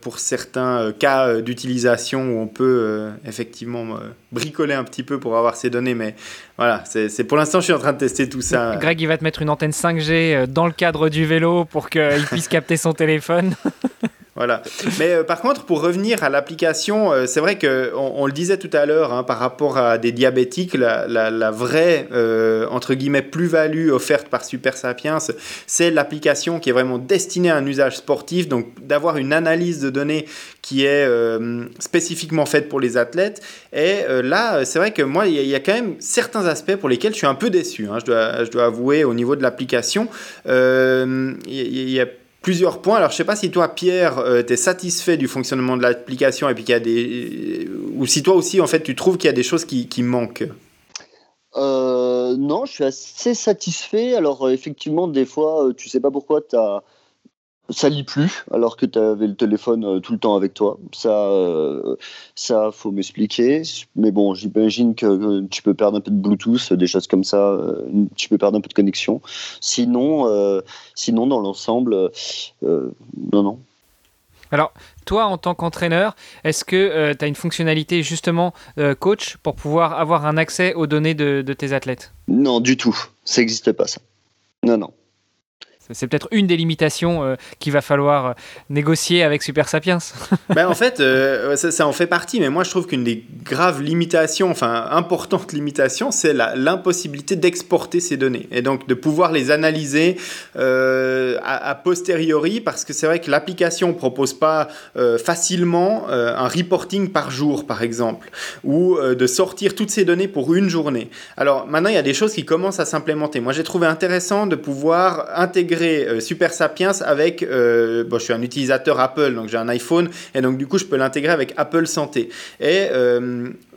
pour certains cas d'utilisation où on peut effectivement bricoler un petit peu pour avoir ces données. Mais voilà, c'est pour l'instant, je suis en train de tester tout ça. Greg, il va te mettre une antenne 5G dans le cadre du vélo pour qu'il puisse capter son téléphone. Voilà. Mais euh, par contre, pour revenir à l'application, euh, c'est vrai que on, le disait tout à l'heure, hein, par rapport à des diabétiques, la, vraie euh, entre guillemets plus-value offerte par Super Sapiens, c'est l'application qui est vraiment destinée à un usage sportif, donc d'avoir une analyse de données qui est spécifiquement faite pour les athlètes. Et là, c'est vrai que moi, il y, a quand même certains aspects pour lesquels je suis un peu déçu. Hein, je, dois, je dois avouer au niveau de l'application, il y a plusieurs points. Alors, je sais pas si toi, Pierre, euh, tu es satisfait du fonctionnement de l'application et puis qu'il y a des. Ou si toi aussi, en fait, tu trouves qu'il y a des choses qui, qui manquent. Euh, non, je suis assez satisfait. Alors, euh, effectivement, des fois, tu sais pas pourquoi tu as ça lit plus alors que tu avais le téléphone euh, tout le temps avec toi. Ça, euh, ça faut m'expliquer. Mais bon, j'imagine que tu peux perdre un peu de Bluetooth, des choses comme ça. Euh, tu peux perdre un peu de connexion. Sinon, sinon dans l'ensemble, non, non. Alors, toi, en tant qu'entraîneur, est-ce que tu as une fonctionnalité justement coach pour pouvoir avoir un accès aux données de, de tes athlètes? Non, du tout. Ça n'existe pas, ça. Non, non. C'est peut-être une des limitations euh, qu'il va falloir euh, négocier avec Super Sapiens. ben, en fait, euh, ça, en fait partie, mais moi je trouve qu'une des graves limitations, enfin importantes limitations, c'est l'impossibilité d'exporter ces données et donc de pouvoir les analyser à, posteriori parce que c'est vrai que l'application ne propose pas facilement un reporting par jour, par exemple, ou de sortir toutes ces données pour une journée. Alors maintenant, il y a des choses qui commencent à s'implémenter. Moi j'ai trouvé intéressant de pouvoir intégrer intégrer Super Sapiens avec, bon, je suis un utilisateur Apple, donc j'ai un iPhone, et donc du coup, je peux l'intégrer avec Apple Santé. Et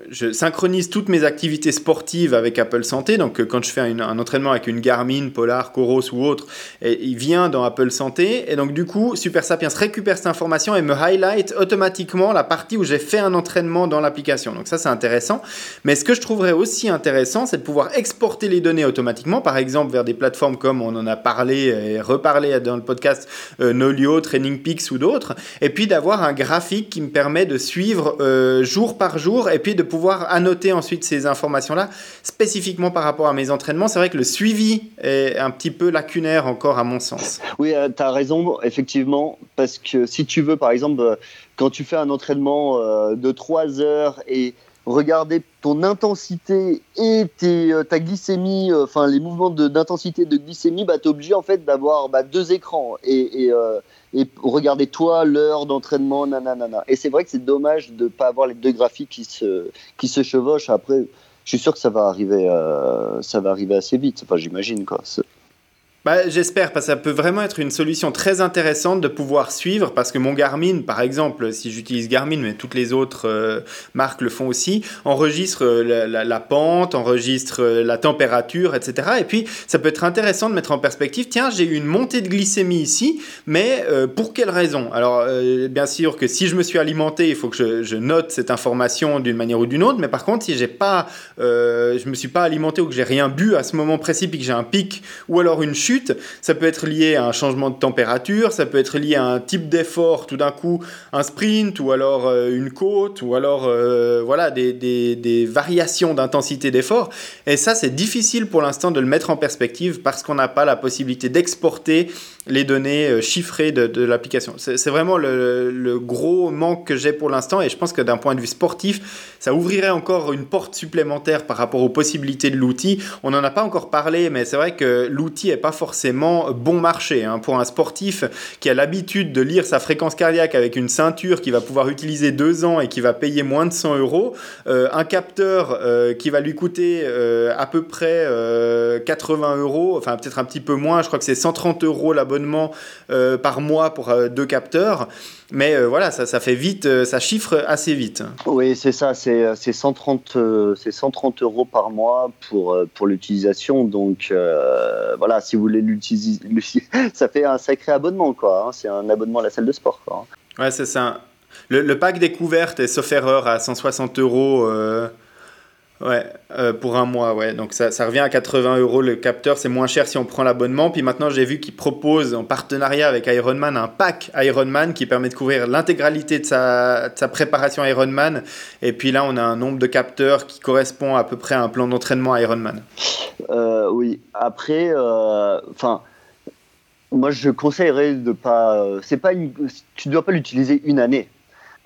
je synchronise toutes mes activités sportives avec Apple Santé. Donc, euh, quand je fais un, entraînement avec une Garmin, Polar, Coros ou autre, et il vient dans Apple Santé. Et donc, du coup, Super Sapiens récupère cette information et me highlight automatiquement la partie où j'ai fait un entraînement dans l'application. Donc, ça, c'est intéressant. Mais ce que je trouverais aussi intéressant, c'est de pouvoir exporter les données automatiquement, par exemple, vers des plateformes comme on en a parlé et reparlé dans le podcast euh, Nolio, Training Peaks ou d'autres. Et puis, d'avoir un graphique qui me permet de suivre euh, jour par jour et puis de pouvoir annoter ensuite ces informations-là spécifiquement par rapport à mes entraînements. C'est vrai que le suivi est un petit peu lacunaire encore à mon sens. Oui, euh, tu as raison, effectivement, parce que si tu veux, par exemple, euh, quand tu fais un entraînement de 3 heures et regarder ton intensité et tes, ta glycémie, enfin les mouvements d'intensité de, glycémie, bah, tu es obligé en fait d'avoir bah, deux écrans. Et, et, et regardez toi l'heure d'entraînement, nanana. Et c'est vrai que c'est dommage de ne pas avoir les deux graphiques qui se, qui se chevauchent. Après, je suis sûr que ça va arriver, euh, ça va arriver assez vite. Enfin, j'imagine quoi. Bah, J'espère, parce que ça peut vraiment être une solution très intéressante de pouvoir suivre, parce que mon Garmin, par exemple, si j'utilise Garmin, mais toutes les autres euh, marques le font aussi, enregistre euh, la, pente, enregistre euh, la température, etc. Et puis, ça peut être intéressant de mettre en perspective, tiens, j'ai eu une montée de glycémie ici, mais pour quelle raison? Alors, bien sûr que si je me suis alimenté, il faut que je, note cette information d'une manière ou d'une autre, mais par contre, si j'ai pas, je me suis pas alimenté ou que j'ai rien bu à ce moment précis, puis que j'ai un pic, ou alors une chute, ça peut être lié à un changement de température, ça peut être lié à un type d'effort, tout d'un coup un sprint ou alors euh, une côte ou alors euh, voilà des, des, variations d'intensité d'effort. Et ça, c'est difficile pour l'instant de le mettre en perspective parce qu'on n'a pas la possibilité d'exporter les données euh, chiffrées de, l'application. C'est vraiment le, gros manque que j'ai pour l'instant et je pense que d'un point de vue sportif, ça ouvrirait encore une porte supplémentaire par rapport aux possibilités de l'outil. On n'en a pas encore parlé, mais c'est vrai que l'outil n'est pas forcément bon marché. Hein. Pour un sportif qui a l'habitude de lire sa fréquence cardiaque avec une ceinture qui va pouvoir utiliser deux ans et qui va payer moins de 100 euros, euh, un capteur euh, qui va lui coûter à peu près 80 euros, enfin peut-être un petit peu moins, je crois que c'est 130 euros l'abonnement par mois pour deux capteurs. Mais euh, voilà, ça, ça, fait vite, euh, ça chiffre assez vite. Oui, c'est ça, c'est 130, 130 euh, euros par mois pour, pour l'utilisation. Donc voilà, si vous voulez l'utiliser, ça fait un sacré abonnement, quoi. Hein. C'est un abonnement à la salle de sport, quoi. Ouais, c'est ça. Le, le, pack découverte est sauf erreur à 160 euros. Ouais, euh, pour un mois, ouais. Donc ça, ça, revient à 80 euros le capteur, c'est moins cher si on prend l'abonnement. Puis maintenant, j'ai vu qu'ils proposent en partenariat avec Ironman un pack Ironman qui permet de couvrir l'intégralité de sa, de sa, préparation Ironman. Et puis là, on a un nombre de capteurs qui correspond à peu près à un plan d'entraînement Ironman. Euh, oui, après, euh, enfin. moi, je conseillerais de pas. C'est pas une, tu ne dois pas l'utiliser une année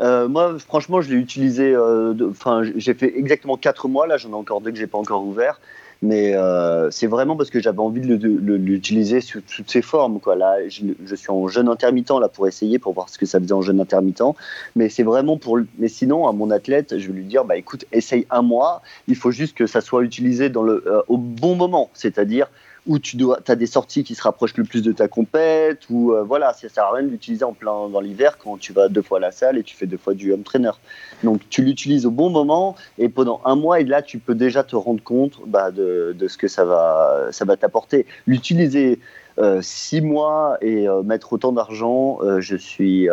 euh, moi, franchement, je l'ai utilisé. Euh, enfin, j'ai fait exactement 4 mois. Là, j'en ai encore deux que j'ai pas encore ouvert. Mais euh, c'est vraiment parce que j'avais envie de, l'utiliser sous toutes ses formes. Quoi. Là, je, suis en jeûne intermittent là pour essayer, pour voir ce que ça faisait en jeûne intermittent. Mais c'est vraiment pour. Mais sinon, à mon athlète, je vais lui dire, bah écoute, essaye un mois. Il faut juste que ça soit utilisé dans le, au bon moment, c'est-à-dire où tu as des sorties qui se rapprochent le plus de ta compète, ou euh, voilà, ça sert à rien de l'utiliser en plein dans l'hiver quand tu vas deux fois à la salle et tu fais deux fois du home trainer. Donc tu l'utilises au bon moment et pendant un mois et là tu peux déjà te rendre compte bah, de, ce que ça va, ça va t'apporter. L'utiliser euh, six mois et euh, mettre autant d'argent, je suis,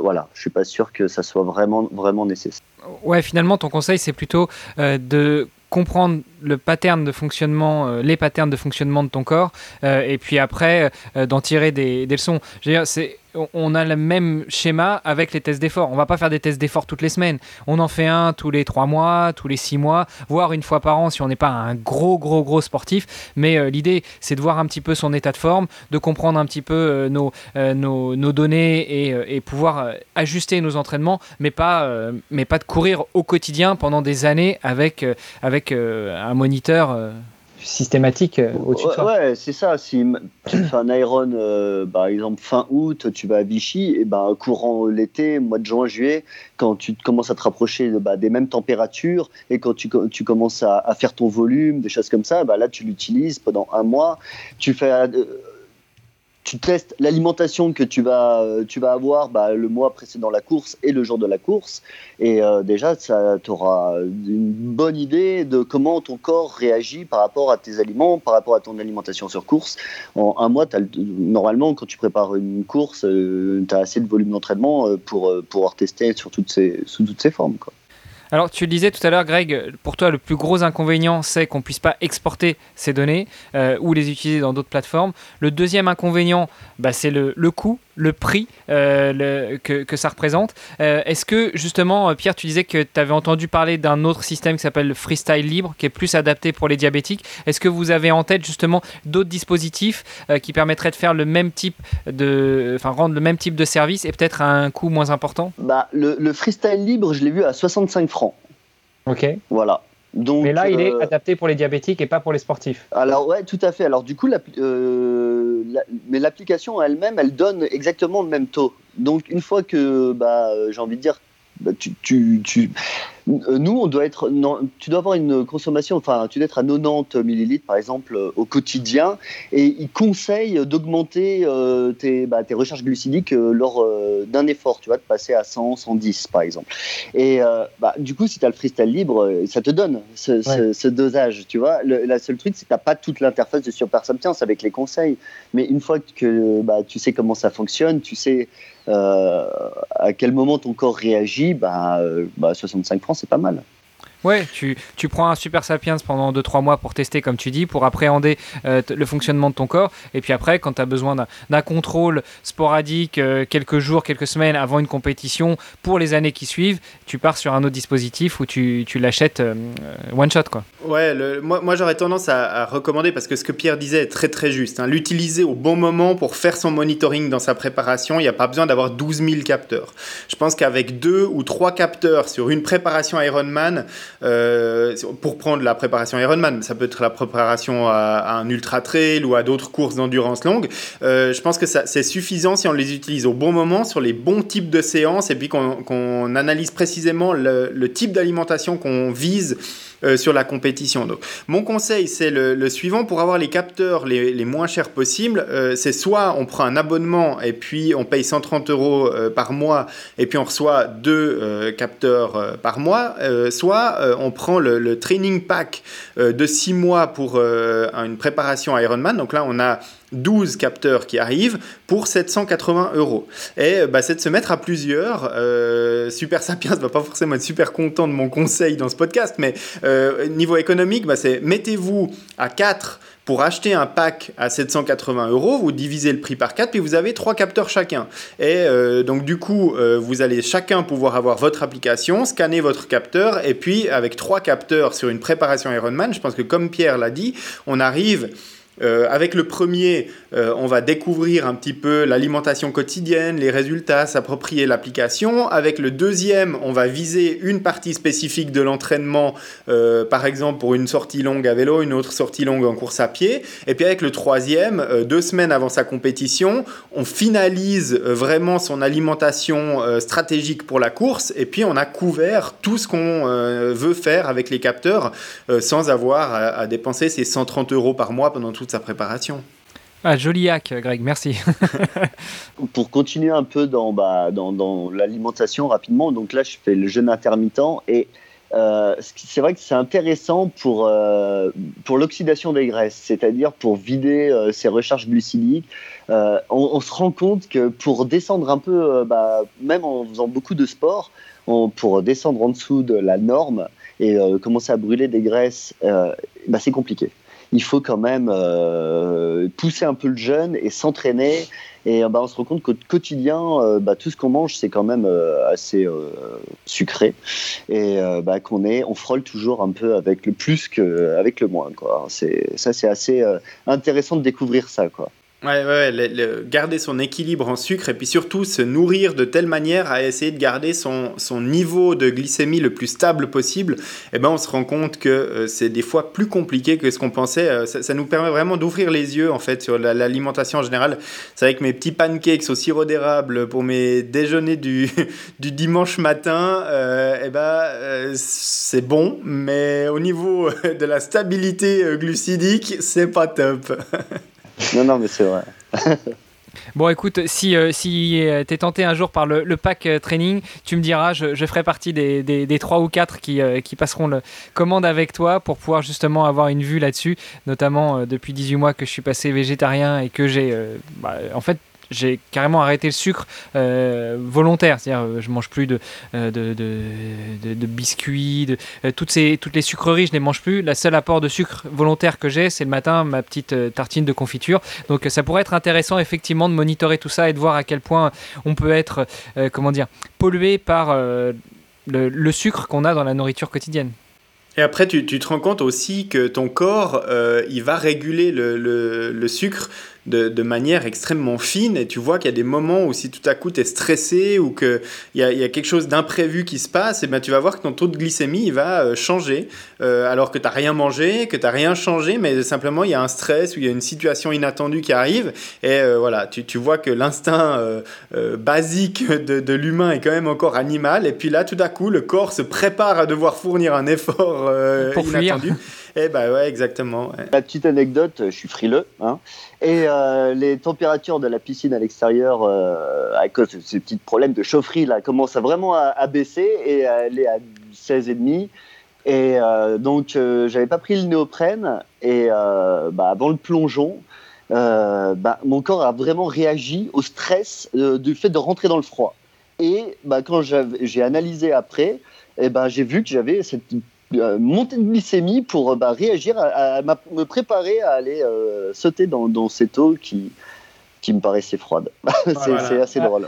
voilà, je suis pas sûr que ça soit vraiment, vraiment nécessaire. Ouais, finalement ton conseil c'est plutôt de comprendre le pattern de fonctionnement, euh, les patterns de fonctionnement de ton corps, euh, et puis après euh, d'en tirer des, des leçons. C'est on a le même schéma avec les tests d'effort. On va pas faire des tests d'effort toutes les semaines. On en fait un tous les trois mois, tous les six mois, voire une fois par an si on n'est pas un gros, gros, gros sportif. Mais euh, l'idée, c'est de voir un petit peu son état de forme, de comprendre un petit peu euh, nos, euh, nos, données et, pouvoir ajuster nos entraînements, mais pas, de courir au quotidien pendant des années avec un moniteur systématique euh, au-dessus ouais, Ouais, c'est ça. Si tu fais un Iron, euh, par exemple, fin août, tu vas à Vichy, et ben, courant l'été, mois de juin, juillet, quand tu commences à te rapprocher bah, des mêmes températures et quand tu, tu commences à, faire ton volume, des choses comme ça, bah, là, tu l'utilises pendant un mois. Tu fais. Euh, tu testes l'alimentation que tu vas, tu vas avoir bah, le mois précédent la course et le jour de la course. Et déjà, ça t'aura une bonne idée de comment ton corps réagit par rapport à tes aliments, par rapport à ton alimentation sur course. En un mois, normalement, quand tu prépares une course, tu as assez de volume d'entraînement pour pouvoir tester sur toutes ces, sous toutes ces formes. Quoi. Alors, tu le disais tout à l'heure, Greg, pour toi, le plus gros inconvénient, c'est qu'on ne puisse pas exporter ces données euh, ou les utiliser dans d'autres plateformes. Le deuxième inconvénient, bah, c'est le, le coût le prix euh, que, ça représente. Euh, est-ce que justement, Pierre, tu disais que tu avais entendu parler d'un autre système qui s'appelle le Freestyle Libre, qui est plus adapté pour les diabétiques. Est-ce que vous avez en tête justement d'autres dispositifs euh, qui permettraient de faire le même type de, enfin rendre le même type de service et peut-être à un coût moins important? Bah le, le Freestyle Libre, je l'ai vu à 65 francs. Ok. Voilà. Mais là, il est euh, adapté pour les diabétiques et pas pour les sportifs. Alors ouais, tout à fait. Alors du coup, euh, mais l'application elle-même, elle donne exactement le même taux. Donc une fois que, bah, j'ai envie de dire, bah, tu, tu, euh, nous, on doit être, non, tu dois avoir une consommation, enfin, tu dois être à 90 millilitres par exemple euh, au quotidien, et ils conseillent d'augmenter euh, tes, bah, tes, recherches glucidiques lors d'un effort, tu vois, de passer à 100, 110 par exemple. Et bah, du coup, si tu as le freestyle libre, ça te donne ce, dosage, tu vois. Le, la seule truc, c'est que tu n'as pas toute l'interface de Super avec les conseils, mais une fois que bah, tu sais comment ça fonctionne, tu sais à quel moment ton corps réagit, bah, 65 francs c'est pas mal. Ouais, tu, tu, prends un Super Sapiens pendant 2-3 mois pour tester, comme tu dis, pour appréhender euh, le fonctionnement de ton corps. Et puis après, quand tu as besoin d'un contrôle sporadique, euh, quelques jours, quelques semaines avant une compétition, pour les années qui suivent, tu pars sur un autre dispositif où tu, tu l'achètes euh, one shot. Quoi. Ouais, moi, moi j'aurais tendance à, recommander, parce que ce que Pierre disait est très très juste, hein, l'utiliser au bon moment pour faire son monitoring dans sa préparation. Il n'y a pas besoin d'avoir 12 000 capteurs. Je pense qu'avec deux ou trois capteurs sur une préparation Ironman, euh, pour prendre la préparation Ironman, ça peut être la préparation à, un ultra trail ou à d'autres courses d'endurance longue. Euh, je pense que c'est suffisant si on les utilise au bon moment, sur les bons types de séances, et puis qu'on analyse précisément le type d'alimentation qu'on vise euh, sur la compétition. Donc, mon conseil, c'est le, suivant pour avoir les capteurs les, moins chers possibles. Euh, c'est soit on prend un abonnement et puis on paye 130 euros euh, par mois et puis on reçoit deux capteurs par mois, soit on prend le, training pack de 6 mois pour une préparation Ironman. Donc là, on a 12 capteurs qui arrivent pour 780 euros. Et bah, c'est de se mettre à plusieurs. Euh, super Sapiens va pas forcément être super content de mon conseil dans ce podcast, mais euh, niveau économique, bah, c'est mettez-vous à 4 pour acheter un pack à 780 euros, vous divisez le prix par 4, puis vous avez trois capteurs chacun. Et euh, donc du coup, vous allez chacun pouvoir avoir votre application, scanner votre capteur, et puis avec trois capteurs sur une préparation Ironman, je pense que comme Pierre l'a dit, on arrive euh, avec le premier, euh, on va découvrir un petit peu l'alimentation quotidienne, les résultats, s'approprier l'application. Avec le deuxième, on va viser une partie spécifique de l'entraînement, euh, par exemple pour une sortie longue à vélo, une autre sortie longue en course à pied. Et puis avec le troisième, deux semaines avant sa compétition, on finalise vraiment son alimentation stratégique pour la course. Et puis on a couvert tout ce qu'on veut faire avec les capteurs sans avoir à, à dépenser ces 130 euros par mois pendant tout toute sa préparation. Ah, joli hack, Greg, merci. Pour continuer un peu dans, bah, dans, dans l'alimentation rapidement, donc là je fais le jeûne intermittent et euh, c'est vrai que c'est intéressant pour, euh, pour l'oxydation des graisses, c'est-à-dire pour vider euh, ces recharges glucidiques. On, on, se rend compte que pour descendre un peu, bah, même en faisant beaucoup de sport, pour descendre en dessous de la norme et commencer à brûler des graisses, bah, c'est compliqué il faut quand même euh, pousser un peu le jeûne et s'entraîner. Et bah, on se rend compte qu'au quotidien, euh, bah, tout ce qu'on mange, c'est quand même euh, assez sucré. Et bah, qu'on est, on frôle toujours un peu avec le plus qu'avec le moins. Quoi. Ça, c'est assez intéressant de découvrir ça. Quoi. Ouais, ouais, garder son équilibre en sucre et puis surtout se nourrir de telle manière à essayer de garder son, son niveau de glycémie le plus stable possible, eh ben on se rend compte que euh, c'est des fois plus compliqué que ce qu'on pensait. Euh, ça, nous permet vraiment d'ouvrir les yeux en fait sur l'alimentation en général. C'est que mes petits pancakes au sirop d'érable pour mes déjeuners du, du dimanche matin, euh, eh ben c'est bon, mais au niveau de la stabilité glucidique, c'est pas top. Non, non, mais c'est vrai. Bon, écoute, si, euh, si euh, tu es tenté un jour par le, pack euh, training, tu me diras, je, ferai partie des, des, 3 ou 4 qui, qui passeront le commande avec toi pour pouvoir justement avoir une vue là-dessus, notamment depuis 18 mois que je suis passé végétarien et que j'ai bah, en fait j'ai carrément arrêté le sucre euh, volontaire. C'est-à-dire, euh, je mange plus de, euh, biscuits, de, toutes, ces, toutes les sucreries, je ne les mange plus. La seule apport de sucre volontaire que j'ai, c'est le matin, ma petite tartine de confiture. Donc, ça pourrait être intéressant, effectivement, de monitorer tout ça et de voir à quel point on peut être, comment dire, pollué par le, sucre qu'on a dans la nourriture quotidienne. Et après, tu, te rends compte aussi que ton corps, il va réguler le, le, le sucre de, de, manière extrêmement fine et tu vois qu'il y a des moments où si tout à coup tu es stressé ou qu'il y a, y a quelque chose d'imprévu qui se passe, et ben tu vas voir que ton taux de glycémie il va euh, changer. Euh, alors que tu n'as rien mangé, que tu n'as rien changé, mais simplement il y a un stress ou il y a une situation inattendue qui arrive. Et euh, voilà, tu, tu, vois que l'instinct basique de, de l'humain est quand même encore animal. Et puis là tout à coup le corps se prépare à devoir fournir un effort Pour inattendu. Eh ben ouais, exactement. La petite anecdote, je suis frileux, hein, et euh, les températures de la piscine à l'extérieur, euh, à cause de ces petits problèmes de chaufferie, là, commencent vraiment à, baisser et elle est à 16,5. Et euh, donc, j'avais pas pris le néoprène. Et bah, avant le plongeon, bah, mon corps a vraiment réagi au stress du fait de rentrer dans le froid. Et bah, quand j'ai analysé après, et eh ben, j'ai vu que j'avais cette euh, montée de glycémie pour euh, bah, réagir, à, me préparer à aller euh, sauter dans, dans cette eau qui, qui me paraissait froide. c'est assez drôle.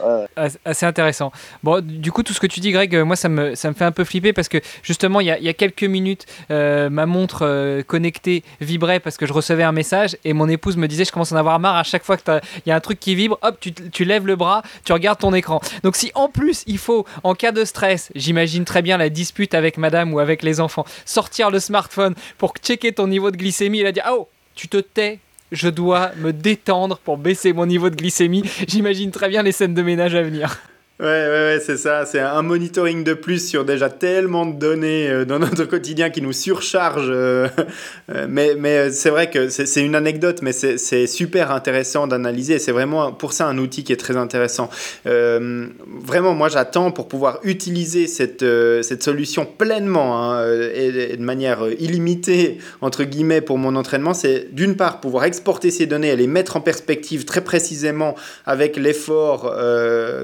Assez intéressant. Bon, du coup, tout ce que tu dis, Greg, moi, ça me, ça me fait un peu flipper parce que justement, il y a, y a quelques minutes, ma montre connectée vibrait parce que je recevais un message et mon épouse me disait Je commence à en avoir marre à chaque fois qu'il y a un truc qui vibre, hop, tu, tu, lèves le bras, tu regardes ton écran. Donc, si en plus il faut, en cas de stress, j'imagine très bien la dispute avec madame ou avec les enfants, sortir le smartphone pour checker ton niveau de glycémie et la dire Oh, tu te tais, je dois me détendre pour baisser mon niveau de glycémie. J'imagine très bien les scènes de ménage à venir. Ouais, ouais, ouais c'est ça. C'est un monitoring de plus sur déjà tellement de données euh, dans notre quotidien qui nous surcharge. Euh, euh, mais mais c'est vrai que c'est une anecdote, mais c'est super intéressant d'analyser. C'est vraiment pour ça un outil qui est très intéressant. vraiment, moi, j'attends pour pouvoir utiliser cette, cette solution pleinement hein, et, de manière illimitée, entre guillemets, pour mon entraînement. C'est d'une part pouvoir exporter ces données et les mettre en perspective très précisément avec l'effort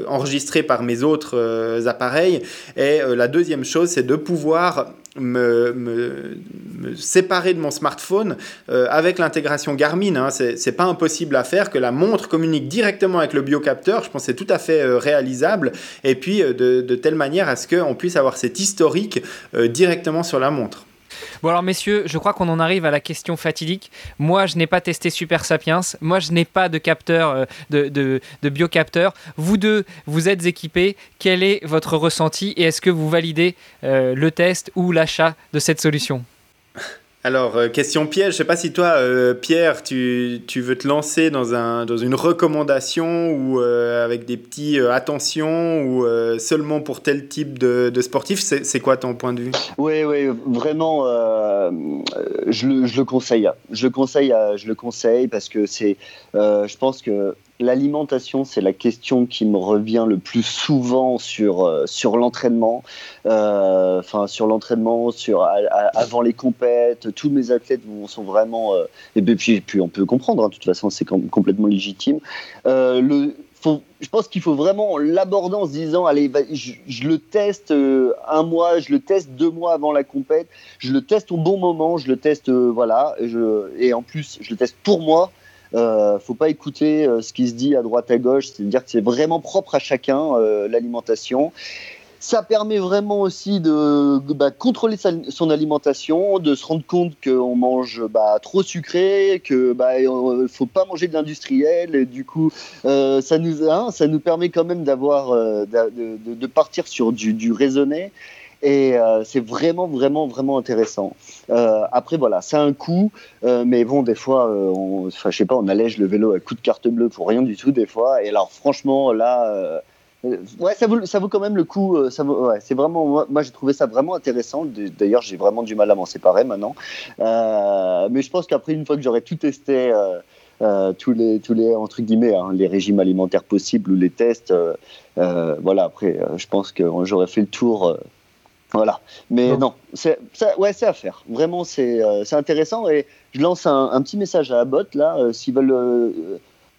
enregistré par mes autres euh, appareils. Et euh, la deuxième chose, c'est de pouvoir me, séparer de mon smartphone euh, avec l'intégration Garmin. Hein. C'est pas impossible à faire, que la montre communique directement avec le biocapteur. Je pense c'est tout à fait réalisable. Et puis de, de, telle manière à ce qu'on puisse avoir cet historique directement sur la montre. Bon alors messieurs, je crois qu'on en arrive à la question fatidique. Moi, je n'ai pas testé Super Sapiens. Moi, je n'ai pas de capteur, euh, de, biocapteur. Vous deux, vous êtes équipés. Quel est votre ressenti et est-ce que vous validez euh, le test ou l'achat de cette solution? Alors, euh, question piège, je sais pas si toi, euh, Pierre, tu, tu, veux te lancer dans, un, dans une recommandation ou euh, avec des petits attentions ou seulement pour tel type de, sportif? C'est quoi ton point de vue? Oui, oui, vraiment, je le, je, le, conseille. Je le conseille, je le conseille parce que c'est, je pense que l'alimentation, c'est la question qui me revient le plus souvent sur, euh, sur l'entraînement. Euh, enfin, sur l'entraînement, sur avant les compètes, tous mes athlètes sont vraiment. Euh, et puis, puis, on peut comprendre, hein, de toute façon, c'est complètement légitime. je pense qu'il faut vraiment l'aborder en se disant allez, je, le teste un mois, je le teste deux mois avant la compète, je le teste au bon moment, je le teste voilà, et en plus je le teste pour moi euh, faut pas écouter euh, ce qui se dit à droite à gauche, c'est-à-dire que c'est vraiment propre à chacun euh, l'alimentation. Ça permet vraiment aussi de bah, contrôler son alimentation, de se rendre compte qu'on mange bah, trop sucré, que bah, faut pas manger de l'industriel. Du coup, euh, ça nous hein, ça nous permet quand même d'avoir de, partir sur du raisonné. Et euh, c'est vraiment, vraiment, vraiment intéressant. Euh, après, voilà, c'est un coût, euh, mais bon, des fois, on, je sais pas, on allège le vélo à coup de carte bleue pour rien du tout, des fois. Et alors, franchement, là, ouais, ça vaut, ça vaut quand même le coup. C'est vraiment, moi, j'ai trouvé ça vraiment intéressant. D'ailleurs, j'ai vraiment du mal à m'en séparer maintenant. mais je pense qu'après, une fois que j'aurai tout testé, tous les tous les entre guillemets hein, les régimes alimentaires possibles ou les tests. voilà. Après, je pense que j'aurais fait le tour. Voilà. Mais non, c'est ouais, c'est à faire. Vraiment, c'est intéressant. Et je lance un, petit message à Abbott, là, s'ils veulent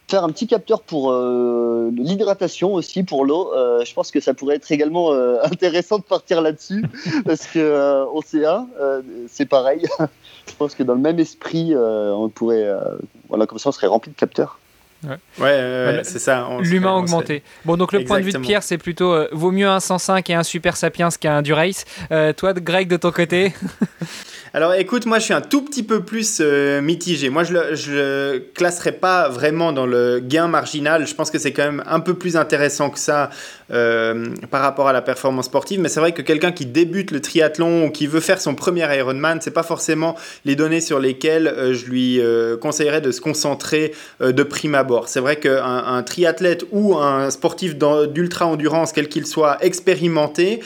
faire un petit capteur pour l'hydratation aussi, pour l'eau. je pense que ça pourrait être également intéressant de partir là-dessus, parce que océan, c'est pareil. je pense que dans le même esprit, on pourrait, voilà, comme ça, on serait rempli de capteurs. Ouais, ouais, c'est ça. L'humain augmenté. Bon, donc le point de vue de Pierre, c'est plutôt euh, vaut mieux un 105 et un Super Sapiens qu'un Durace. Euh, toi, Greg, de ton côté? Alors écoute, moi je suis un tout petit peu plus euh, mitigé. Moi je le, le classerais pas vraiment dans le gain marginal. Je pense que c'est quand même un peu plus intéressant que ça euh, par rapport à la performance sportive. Mais c'est vrai que quelqu'un qui débute le triathlon ou qui veut faire son premier Ironman, c'est pas forcément les données sur lesquelles euh, je lui conseillerais de se concentrer de prime abord. C'est vrai qu'un un triathlète ou un sportif d'ultra endurance, quel qu'il soit, expérimenté,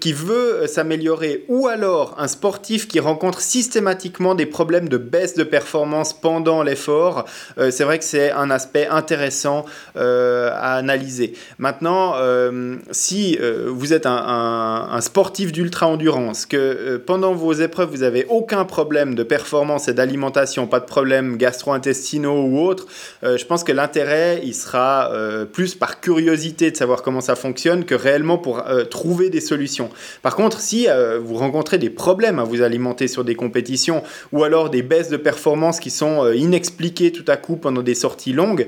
qui veut euh, s'améliorer ou alors un sportif qui rencontre systématiquement des problèmes de baisse de performance pendant l'effort, euh, c'est vrai que c'est un aspect intéressant euh, à analyser. Maintenant, si vous êtes un, sportif d'ultra-endurance, que pendant vos épreuves, vous n'avez aucun problème de performance et d'alimentation, pas de problème gastro-intestinaux ou autres, je pense que l'intérêt, il sera plus par curiosité de savoir comment ça fonctionne que réellement pour trouver des solutions par contre, si euh, vous rencontrez des problèmes à vous alimenter sur des compétitions ou alors des baisses de performance qui sont euh, inexpliquées tout à coup pendant des sorties longues,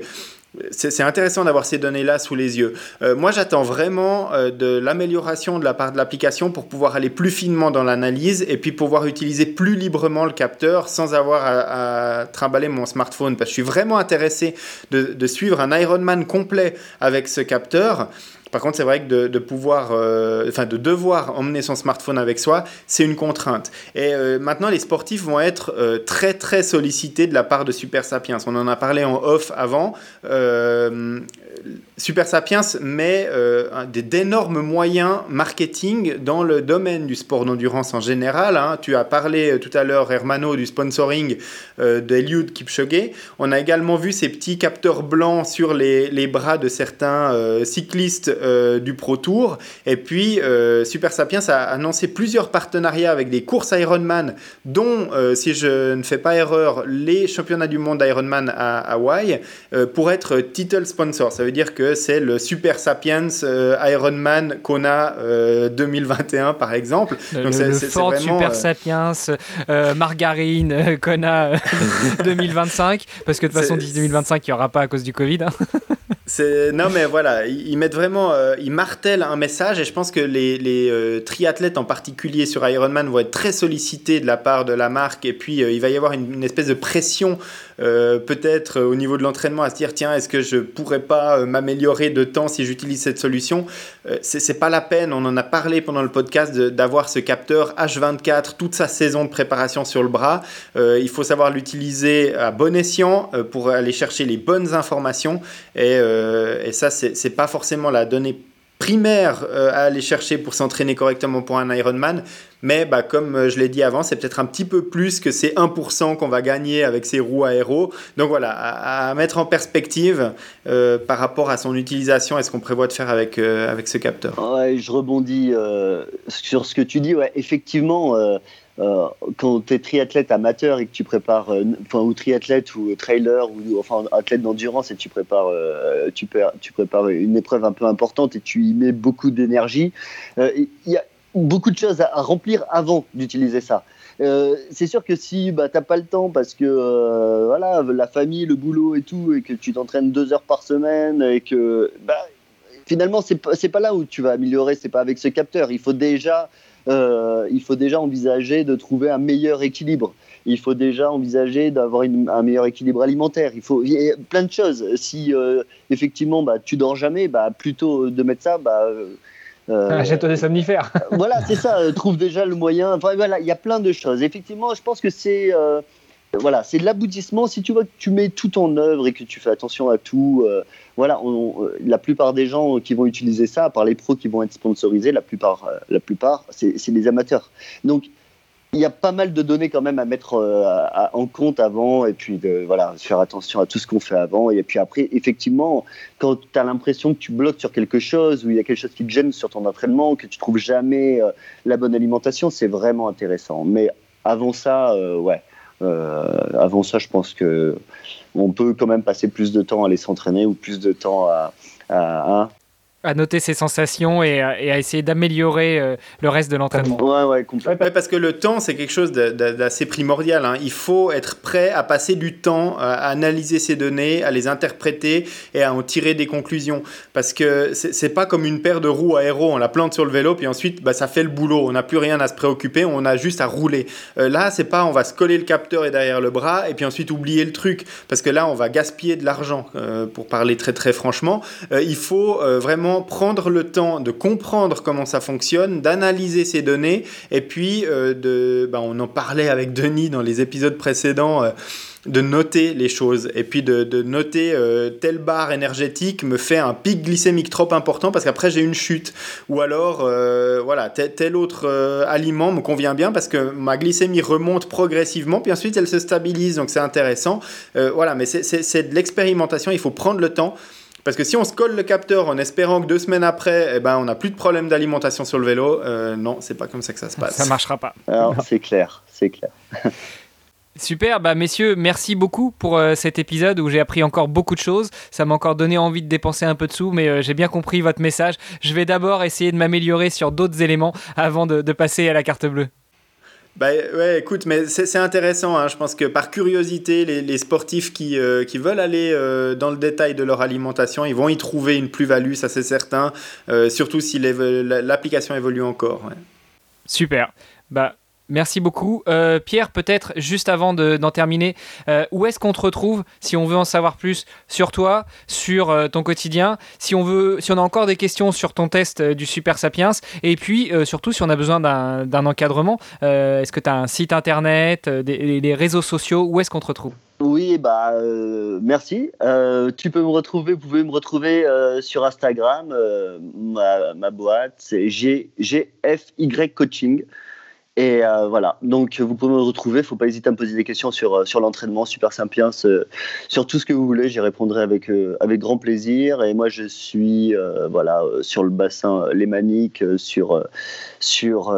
c'est intéressant d'avoir ces données-là sous les yeux. Euh, moi, j'attends vraiment de l'amélioration de la part de l'application pour pouvoir aller plus finement dans l'analyse et puis pouvoir utiliser plus librement le capteur sans avoir à, trimballer mon smartphone. Parce que je suis vraiment intéressé de suivre un Ironman complet avec ce capteur. Par contre, c'est vrai que de, pouvoir, euh, enfin de devoir emmener son smartphone avec soi, c'est une contrainte. Et euh, maintenant, les sportifs vont être euh, très très sollicités de la part de Super Sapiens. On en a parlé en off avant. Super Sapiens met d'énormes moyens marketing dans le domaine du sport d'endurance en général. Hein. Tu as parlé tout à l'heure, Hermano, du sponsoring d'Eliud Kipchoge. On a également vu ces petits capteurs blancs sur les, les bras de certains euh, du Pro Tour. Et puis, Super Sapiens a annoncé plusieurs partenariats avec des courses Ironman, dont, si je ne fais pas erreur, les championnats du monde Ironman à Hawaï, pour être title sponsor. Ça veut dire que c'est le Super Sapiens euh, Ironman Kona 2021 euh, par exemple. le, Ford Super euh, Sapiens Margarine Kona 2025 parce que de toute façon 2025 il n'y aura pas à cause du Covid. Hein. Non mais voilà, ils mettent vraiment, ils martèlent un message et je pense que les, les triathlètes en particulier sur Ironman vont être très sollicités de la part de la marque. Et puis il va y avoir une espèce de pression peut-être au niveau de l'entraînement à se dire tiens est-ce que je pourrais pas m'améliorer de temps si j'utilise cette solution? Euh, c'est pas la peine, on en a parlé pendant le podcast, d'avoir ce capteur H24 toute sa saison de préparation sur le bras. Euh, il faut savoir l'utiliser à bon escient euh, pour aller chercher les bonnes informations. Et, et ça, c'est pas forcément la donnée primaire à aller chercher pour s'entraîner correctement pour un Ironman, mais bah, comme euh, je l'ai dit avant, c'est peut-être un petit peu plus que ces 1% qu'on va gagner avec ces roues aéro. Donc voilà, à, mettre en perspective euh, par rapport à son utilisation et ce qu'on prévoit de faire avec, euh, avec ce capteur. Je rebondis sur ce que tu dis. Effectivement, quand tu es triathlète amateur et que tu prépares, enfin, ou triathlète ou trailer, ou enfin athlète d'endurance et tu prépares, tu, tu prépares une épreuve un peu importante et tu y mets beaucoup d'énergie, il y a beaucoup de choses à, remplir avant d'utiliser ça. Euh, c'est sûr que si bah, t'as pas le temps parce que euh, voilà la famille, le boulot et tout, et que tu t'entraînes deux heures par semaine et que bah, finalement c'est pas, pas là où tu vas améliorer, c'est pas avec ce capteur. Il faut déjà euh, il faut déjà envisager de trouver un meilleur équilibre. Il faut déjà envisager d'avoir un meilleur équilibre alimentaire. Il faut il y a plein de choses. Si effectivement bah, tu dors jamais, bah, plutôt de mettre ça, bah, Achète-toi des somnifères. voilà, c'est ça. Euh, trouve déjà le moyen. Enfin, voilà, il y a plein de choses. Effectivement, je pense que c'est euh, voilà, c'est de l'aboutissement. Si tu vois que tu mets tout en œuvre et que tu fais attention à tout, voilà, la plupart des gens qui vont utiliser ça, à part les pros qui vont être sponsorisés, la plupart, la plupart, c'est des amateurs. Donc il y a pas mal de données quand même à mettre euh, en compte avant et puis de voilà faire attention à tout ce qu'on fait avant et puis après effectivement quand tu as l'impression que tu bloques sur quelque chose ou il y a quelque chose qui te gêne sur ton entraînement que tu trouves jamais euh, la bonne alimentation c'est vraiment intéressant. Mais avant ça euh, ouais avant ça je pense que on peut quand même passer plus de temps à aller s'entraîner ou plus de temps à, à, hein, à noter ses sensations et à, essayer d'améliorer euh, le reste de l'entraînement. Ouais, ouais, complètement. parce que le temps, c'est quelque chose d'assez primordial. Hein. Il faut être prêt à passer du temps à analyser ces données, à les interpréter et à en tirer des conclusions. Parce que c'est pas comme une paire de roues aéro, on la plante sur le vélo, puis ensuite, bah, ça fait le boulot. On n'a plus rien à se préoccuper, on a juste à rouler. Euh, là, c'est pas on va se coller le capteur et derrière le bras et puis ensuite oublier le truc. Parce que là, on va gaspiller de l'argent, euh, pour parler très très franchement. il faut vraiment prendre le temps de comprendre comment ça fonctionne, d'analyser ces données, et puis euh, de, ben, on en parlait avec Denis dans les épisodes précédents. Euh, de noter les choses. Et puis de, noter euh, telle barre énergétique me fait un pic glycémique trop important parce qu'après j'ai une chute. Ou alors voilà tel, autre aliment me convient bien parce que ma glycémie remonte progressivement puis ensuite elle se stabilise. Donc c'est intéressant. Voilà mais c'est de l'expérimentation. Il faut prendre le temps parce que si on se colle le capteur en espérant que deux semaines après, eh ben, on n'a plus de problème d'alimentation sur le vélo, euh, non, c'est pas comme ça que ça se passe. Ça marchera pas. c'est clair, c'est clair. Super, bah messieurs, merci beaucoup pour euh, cet épisode où j'ai appris encore beaucoup de choses. Ça m'a encore donné envie de dépenser un peu de sous, mais euh, j'ai bien compris votre message. Je vais d'abord essayer de m'améliorer sur d'autres éléments avant de passer à la carte bleue. Bah ouais, écoute, mais c'est intéressant. Hein. Je pense que par curiosité, les, les sportifs qui, euh, qui, veulent aller euh, dans le détail de leur alimentation, ils vont y trouver une plus-value, ça c'est certain. Euh, surtout si l'application évolue encore. Super. Bah, Merci beaucoup. Euh, Pierre, peut-être juste avant d'en terminer, euh, où est-ce qu'on te retrouve si on veut en savoir plus sur toi, sur euh, ton quotidien, si on, veut, si on a encore des questions sur ton test du Super Sapiens, et puis surtout si on a besoin d'un encadrement, est-ce que tu as un site internet, des, réseaux sociaux, où est-ce qu'on te retrouve? Oui, bah merci. tu peux me retrouver, vous pouvez me retrouver sur Instagram. Ma, ma, boîte, c'est GFY Coaching. Et euh, voilà, donc vous pouvez me retrouver, il ne faut pas hésiter à me poser des questions sur, euh, sur l'entraînement, Super Sapiens, euh, sur tout ce que vous voulez, j'y répondrai avec, avec grand plaisir. Et moi, je suis voilà, sur le bassin lémanique, sur, sur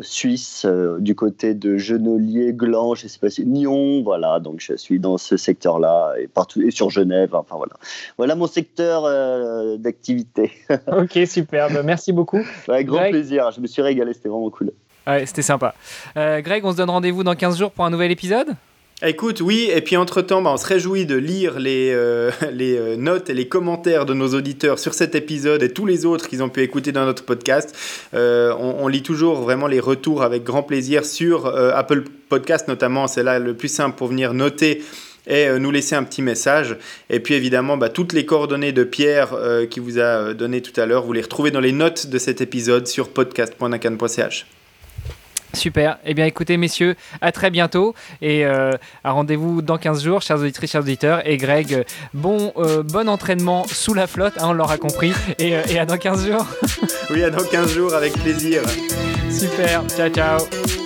Suisse, du côté de Genolier, Gland, je sais pas si, Nyon, voilà, donc je suis dans ce secteur-là, et partout, et sur Genève, enfin voilà. Voilà mon secteur d'activité. ok, super, merci beaucoup. Avec grand plaisir, je me suis régalé, c'était vraiment cool. C'était sympa. Euh, Greg, on se donne rendez-vous dans 15 jours pour un nouvel épisode? Écoute, oui, et puis entre-temps, bah, on se réjouit de lire les, euh, euh, notes et les commentaires de nos auditeurs sur cet épisode et tous les autres qu'ils ont pu écouter dans notre podcast. on, lit toujours vraiment les retours avec grand plaisir sur Apple Podcast notamment, c'est là le plus simple pour venir noter et nous laisser un petit message. Et puis évidemment, bah, toutes les coordonnées de Pierre qui vous a donné tout à l'heure, vous les retrouvez dans les notes de cet épisode sur podcast.nacan.ch. Super. Eh bien, écoutez, messieurs, à très bientôt et euh, à rendez-vous dans 15 jours, chers auditrices, chers auditeurs. Et Greg, bon, euh, bon entraînement sous la flotte, hein, on l'aura compris. Et, euh, et à dans 15 jours. oui, à dans 15 jours, avec plaisir. Super. Ciao, ciao.